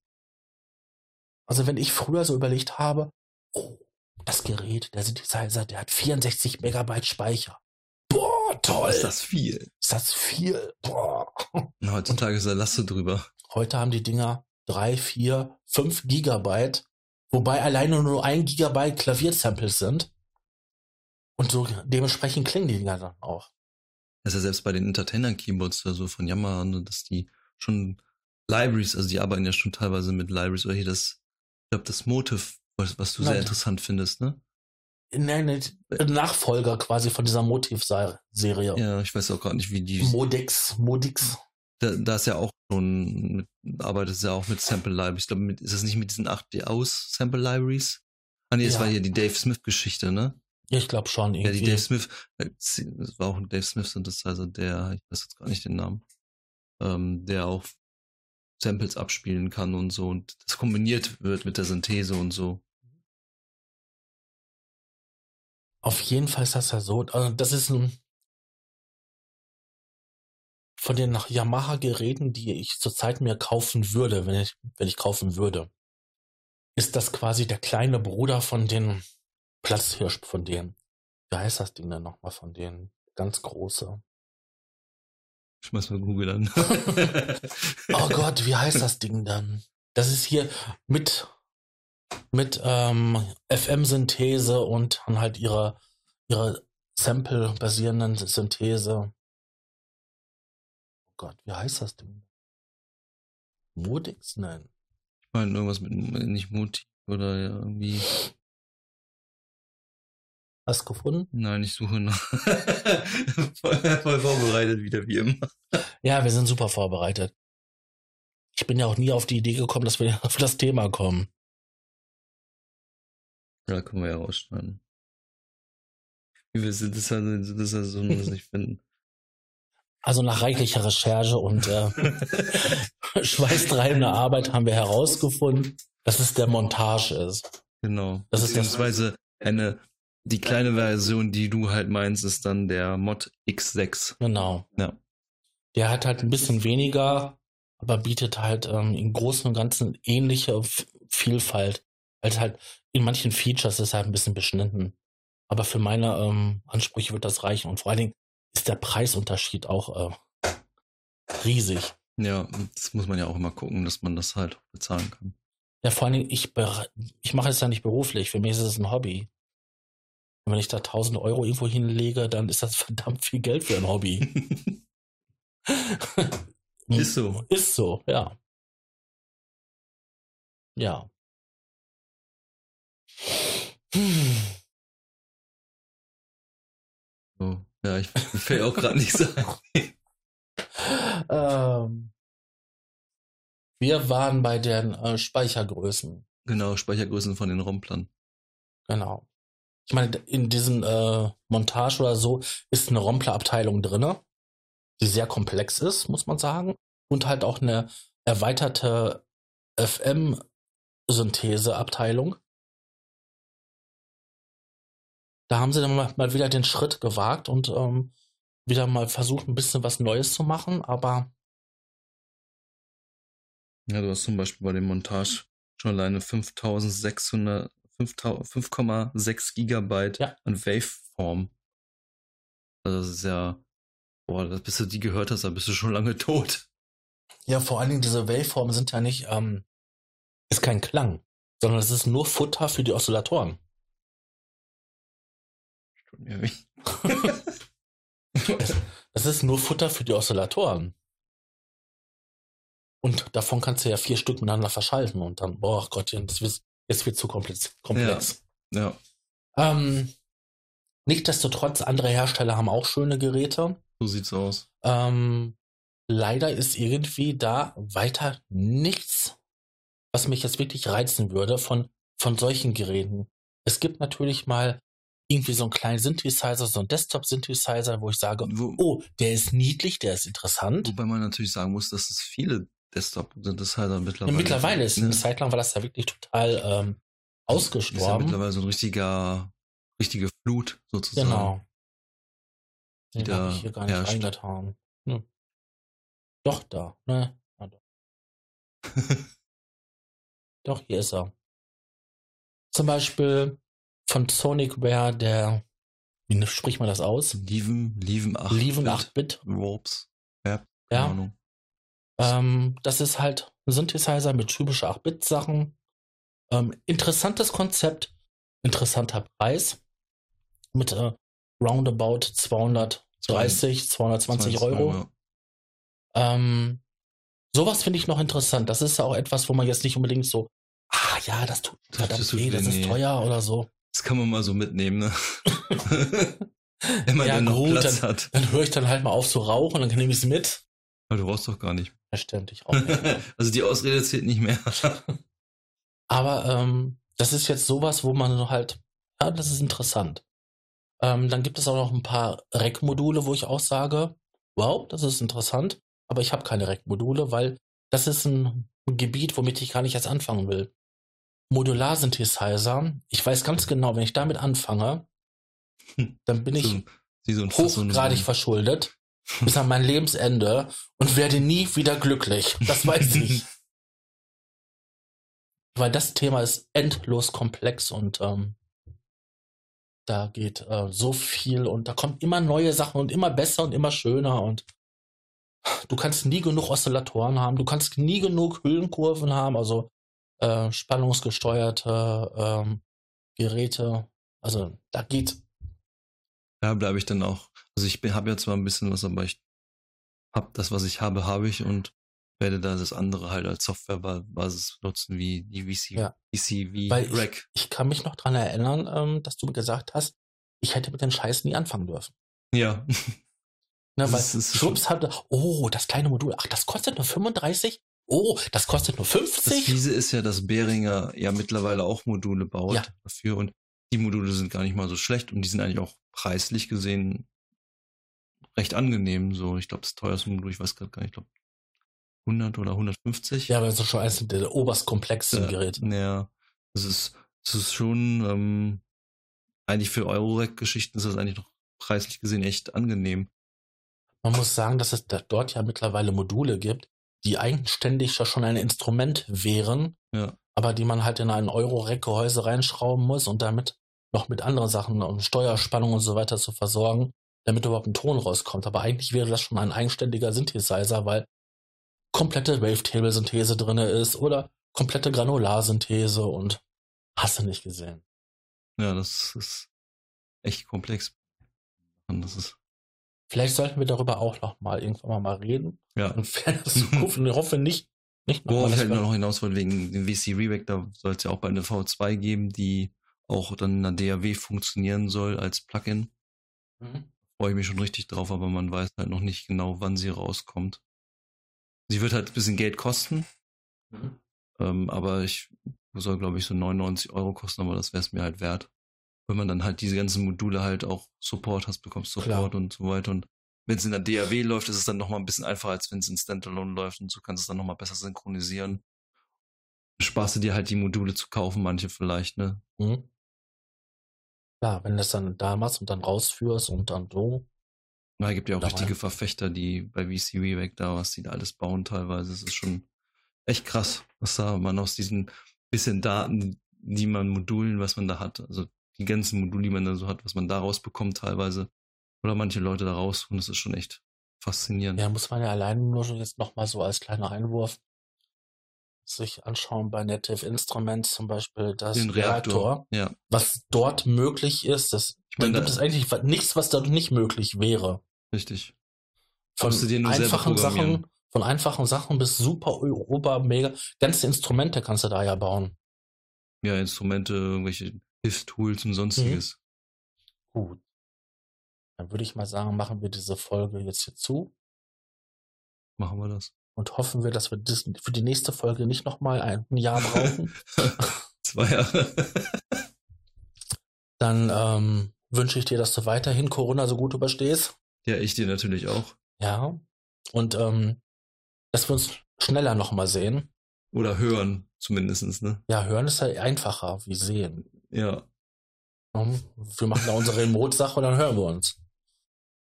Also wenn ich früher so überlegt habe, oh, das Gerät, der Synthesizer, der hat 64 Megabyte Speicher. Boah, toll. Ist das viel? Ist das viel? Boah. Na, heutzutage ist da Laste drüber. Heute haben die Dinger drei, vier, fünf Gigabyte, wobei alleine nur ein Gigabyte Klaviersamples sind. Und so dementsprechend klingen die Dinger dann auch. Das ist ja selbst bei den Entertainer-Keyboards oder so von Yamaha, dass die schon Libraries, also die arbeiten ja schon teilweise mit Libraries oder hier das, ich glaube, das Motive, was, was du Nein. sehr interessant findest, ne? Nein, nein, Nachfolger quasi von dieser Motiv-Serie. Ja, ich weiß auch gar nicht, wie die. Modix, Modix. Da, da ist ja auch schon, mit, arbeitet es ja auch mit Sample Libraries. Ich glaube, ist das nicht mit diesen 8D aus Sample Libraries? Ah nee, das Ja. war hier die Dave Smith Geschichte, ne? Ja, ich glaube schon Ja, die irgendwie. Dave Smith, äh, das war auch ein Dave Smith Synthesizer, der, ich weiß jetzt gar nicht den Namen, ähm, der auch Samples abspielen kann und so und das kombiniert wird mit der Synthese und so. Auf jeden Fall ist das ja so. Also das ist ein von den Yamaha-Geräten, die ich zurzeit mir kaufen würde, wenn ich, wenn ich kaufen würde, ist das quasi der kleine Bruder von den Platzhirsch von denen. Wie heißt das Ding denn nochmal von denen? Ganz große. Schmeiß mal Google an. Oh Gott, wie heißt das Ding dann? Das ist hier mit, mit ähm, FM-Synthese und dann halt ihre, ihre Sample-basierenden Synthese. Gott, wie heißt das Ding? Modix? Nein. Ich meine, irgendwas mit, nicht Motiv oder ja, irgendwie, Hast du gefunden? nein, ich suche noch. voll, voll vorbereitet wieder, wie immer. Ja, wir sind super vorbereitet. Ich bin ja auch nie auf die Idee gekommen, dass wir auf das Thema kommen. Ja, können wir ja rausschneiden. Wie wir sind, das halt, das ja so, muss nicht finden. Also nach reichlicher Recherche und äh, schweißtreibender Arbeit haben wir herausgefunden, dass es der Montage ist. Genau. Das ist Beziehungsweise eine, die kleine Version, die du halt meinst, ist dann der Mod X6. Genau. Ja. Der hat halt ein bisschen weniger, aber bietet halt ähm, im Großen und Ganzen ähnliche F Vielfalt. Weil halt in manchen Features ist halt ein bisschen beschnitten. Aber für meine ähm, Ansprüche wird das reichen. Und vor allen Dingen ist der Preisunterschied auch äh, riesig. Ja, das muss man ja auch immer gucken, dass man das halt bezahlen kann. Ja, vor allen Dingen, ich, ich mache es ja nicht beruflich. Für mich ist es ein Hobby. Und wenn ich da 1000 Euro irgendwo hinlege, dann ist das verdammt viel Geld für ein Hobby. Ist so. Ist so, ja. Ja. Hm. So. Ja, ich fällt auch gerade nicht ein. ähm, wir waren bei den äh, Speichergrößen. Genau, Speichergrößen von den Romplern. Genau. Ich meine, in diesem äh, Montage oder so ist eine Rompler-Abteilung drinne, die sehr komplex ist, muss man sagen. Und halt auch eine erweiterte FM-Synthese-Abteilung. Da haben sie dann mal, mal wieder den Schritt gewagt und ähm, wieder mal versucht, ein bisschen was Neues zu machen, aber Ja, du hast zum Beispiel bei dem Montage schon alleine 5600, 5000 5,6 Gigabyte Ja. an Waveform. Also das ist ja, boah, bis du die gehört hast, dann bist du schon lange tot. ja, vor allen Dingen diese Waveformen sind ja nicht, ähm, ist kein Klang, sondern es ist nur Futter für die Oszillatoren. Mir weh. Das ist nur Futter für die Oszillatoren. Und davon kannst du ja vier Stück miteinander verschalten und dann, boah Gottchen, das wird, jetzt wird zu komplex. komplex. Ja, Ähm, nichtsdestotrotz, andere Hersteller haben auch schöne Geräte. so sieht's aus. Ähm, leider ist irgendwie da weiter nichts, was mich jetzt wirklich reizen würde von, von solchen Geräten. Es gibt natürlich mal irgendwie so einen kleinen Synthesizer, so einen Desktop-Synthesizer, wo ich sage, Wo, oh, der ist niedlich, der ist interessant. Wobei man natürlich sagen muss, dass es viele Desktop-Synthesizer mittlerweile Ja, mittlerweile ist ne? eine Zeit lang war das ja wirklich total ähm, Das ist ja ausgestorben. mittlerweile so ein richtiger, richtige Flut sozusagen. Genau. Die Den da habe ich hier gar nicht herrscht. reingetan. Hm. Doch, da. Ne? Ja, doch. doch, hier ist er. Zum Beispiel von Sonicware der, wie spricht man das aus? Lieven, Lieven 8. Lieven Bit, 8-Bit. Warps. Ja, keine Ja. Ahnung. Ähm, das ist halt ein Synthesizer mit typische 8-Bit-Sachen. Ähm, interessantes Konzept, interessanter Preis. Mit äh, roundabout 230, 220 20 Euro. ja. Ähm, sowas finde ich noch interessant. Das ist ja auch etwas, wo man jetzt nicht unbedingt so, ah ja, das tut Das verdammt tut weh, weh, das ist nee. teuer oder so. Das kann man mal so mitnehmen, ne? Wenn man Ja, dann noch gut, Platz hat. Dann höre ich dann halt mal auf zu rauchen, dann nehme ich es mit. Aber du brauchst doch gar nicht. Verständlich auch nicht. also die Ausrede zählt nicht mehr. Aber ähm, das ist jetzt sowas, wo man halt, ja, das ist interessant. Ähm, dann gibt es auch noch ein paar Rack-Module, wo ich auch sage, wow, das ist interessant, aber ich habe keine Rack-Module, weil das ist ein Gebiet, womit ich gar nicht erst anfangen will. Modular-Synthesizer, ich weiß ganz genau, wenn ich damit anfange, dann bin ich so, hochgradig verschuldet bis an mein Lebensende und werde nie wieder glücklich. Das weiß ich. Weil das Thema ist endlos komplex und ähm, da geht äh, so viel und da kommen immer neue Sachen und immer besser und immer schöner und du kannst nie genug Oszillatoren haben, du kannst nie genug Hüllenkurven haben, also äh, spannungsgesteuerte ähm, Geräte. Also da geht Da bleibe ich dann auch. Also ich habe ja zwar ein bisschen was, aber ich habe das, was ich habe, habe ich und werde da das andere halt als Softwarebasis nutzen, wie die VC, Ja. VC, wie Weil ich- Rack. Ich kann mich noch dran erinnern, ähm, dass du mir gesagt hast, ich hätte mit den Scheiß nie anfangen dürfen. Ja. Ne, Das weil ist- ist Schwupps hatte, oh, das kleine Modul, ach, das kostet nur 35? Oh, das kostet nur Das 50? Fiese ist ja, dass Behringer ja mittlerweile auch Module baut Ja. dafür und die Module sind gar nicht mal so schlecht und die sind eigentlich auch preislich gesehen recht angenehm. So, ich glaube, das teuerste Modul, ich weiß gerade gar nicht, ich glaube 100 oder 150. Ja, aber das ist schon eines der oberst komplexen Ja, Geräte. Ja, das ist, das ist schon, ähm, eigentlich für Eurorack-Geschichten ist das eigentlich noch preislich gesehen echt angenehm. Man muss sagen, dass es da dort ja mittlerweile Module gibt, die eigenständig ja schon ein Instrument wären, Ja. aber die man halt in ein Euro-Rack-Gehäuse reinschrauben muss und damit noch mit anderen Sachen und Steuerspannung und so weiter zu versorgen, damit überhaupt ein Ton rauskommt. Aber eigentlich wäre das schon ein eigenständiger Synthesizer, weil komplette Wavetable-Synthese drinne ist oder komplette Granularsynthese und hast du nicht gesehen. Ja, das ist echt komplex. Und das ist, Vielleicht sollten wir darüber auch noch mal irgendwann mal, reden. ja. Ferner Zukunft. Und ich hoffe nicht, nicht noch Worauf ich halt noch hinaus wollte, wegen dem VC Reback, da soll es ja auch bald eine V2 geben, die auch dann in der DAW funktionieren soll als Plugin. Mhm. Freue ich mich schon richtig drauf, aber man weiß halt noch nicht genau, wann sie rauskommt. Sie wird halt ein bisschen Geld kosten, Mhm. ähm, aber ich soll, glaube ich, so 99 Euro kosten, aber das wäre es mir halt wert. Wenn man dann halt diese ganzen Module halt auch Support hast, bekommst Support Klar. und so weiter. Und wenn es in der DAW läuft, ist es dann nochmal ein bisschen einfacher, als wenn es in Standalone läuft und so kannst du es dann nochmal besser synchronisieren. Sparst du dir halt die Module zu kaufen, manche vielleicht, ne? Mhm. Klar, wenn du das dann da machst und dann rausführst und dann so. Na, gibt ja auch richtige Verfechter, die bei VC Reback da, was die da alles bauen teilweise. Es ist schon echt krass, was da man aus diesen bisschen Daten, die man Modulen, was man da hat, also die ganzen Module, die man da so hat, was man da rausbekommt teilweise. Oder manche Leute da raus und das ist schon echt faszinierend. Ja, muss man ja alleine nur schon jetzt noch mal so als kleiner Einwurf sich anschauen bei Native Instruments zum Beispiel das Den Reaktor. Ja. was dort möglich ist. Das, Ich meine, da gibt es eigentlich nichts, was dort nicht möglich wäre. Richtig. Von einfachen. Sachen, von einfachen Sachen bis super, ober, mega. Ganze Instrumente kannst du da ja bauen. Ja, Instrumente, irgendwelche Hilfstools und sonstiges. Gut. Dann würde ich mal sagen, machen wir diese Folge jetzt hier zu Machen wir das. und hoffen wir, dass wir das für die nächste Folge nicht nochmal ein Jahr brauchen. Zwei Jahre. Dann ähm, wünsche ich dir, dass du weiterhin Corona so gut überstehst. ja, ich dir natürlich auch. Ja. Und ähm, dass wir uns schneller nochmal sehen. Oder hören, zumindestens, ne? Ja, hören ist ja einfacher wie sehen. Ja. Wir machen da unsere Remote-Sache und dann hören wir uns.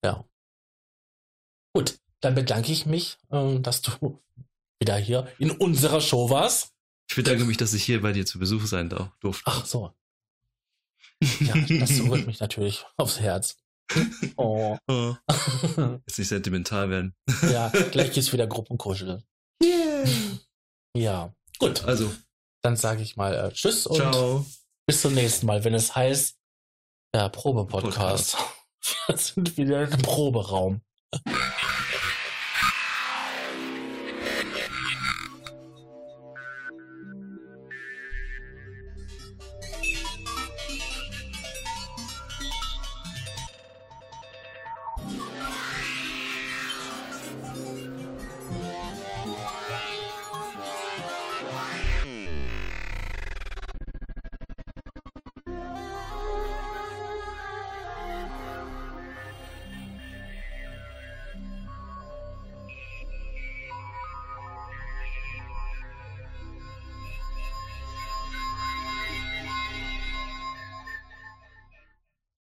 Ja. Gut, dann bedanke ich mich, ähm, dass du wieder hier in unserer Show warst. Ich bedanke mich, dass ich hier bei dir zu Besuch sein durfte. Ach so. Ja, das rührt mich natürlich aufs Herz. Oh. oh. Jetzt nicht sentimental werden. Ja, gleich geht's wieder Gruppenkuschel. Yeah. Ja, gut. Also. Dann sage ich mal äh, Tschüss und Ciao. Bis zum nächsten Mal, wenn es heißt, ja, Probe-Podcast. Wir sind wieder im Proberaum.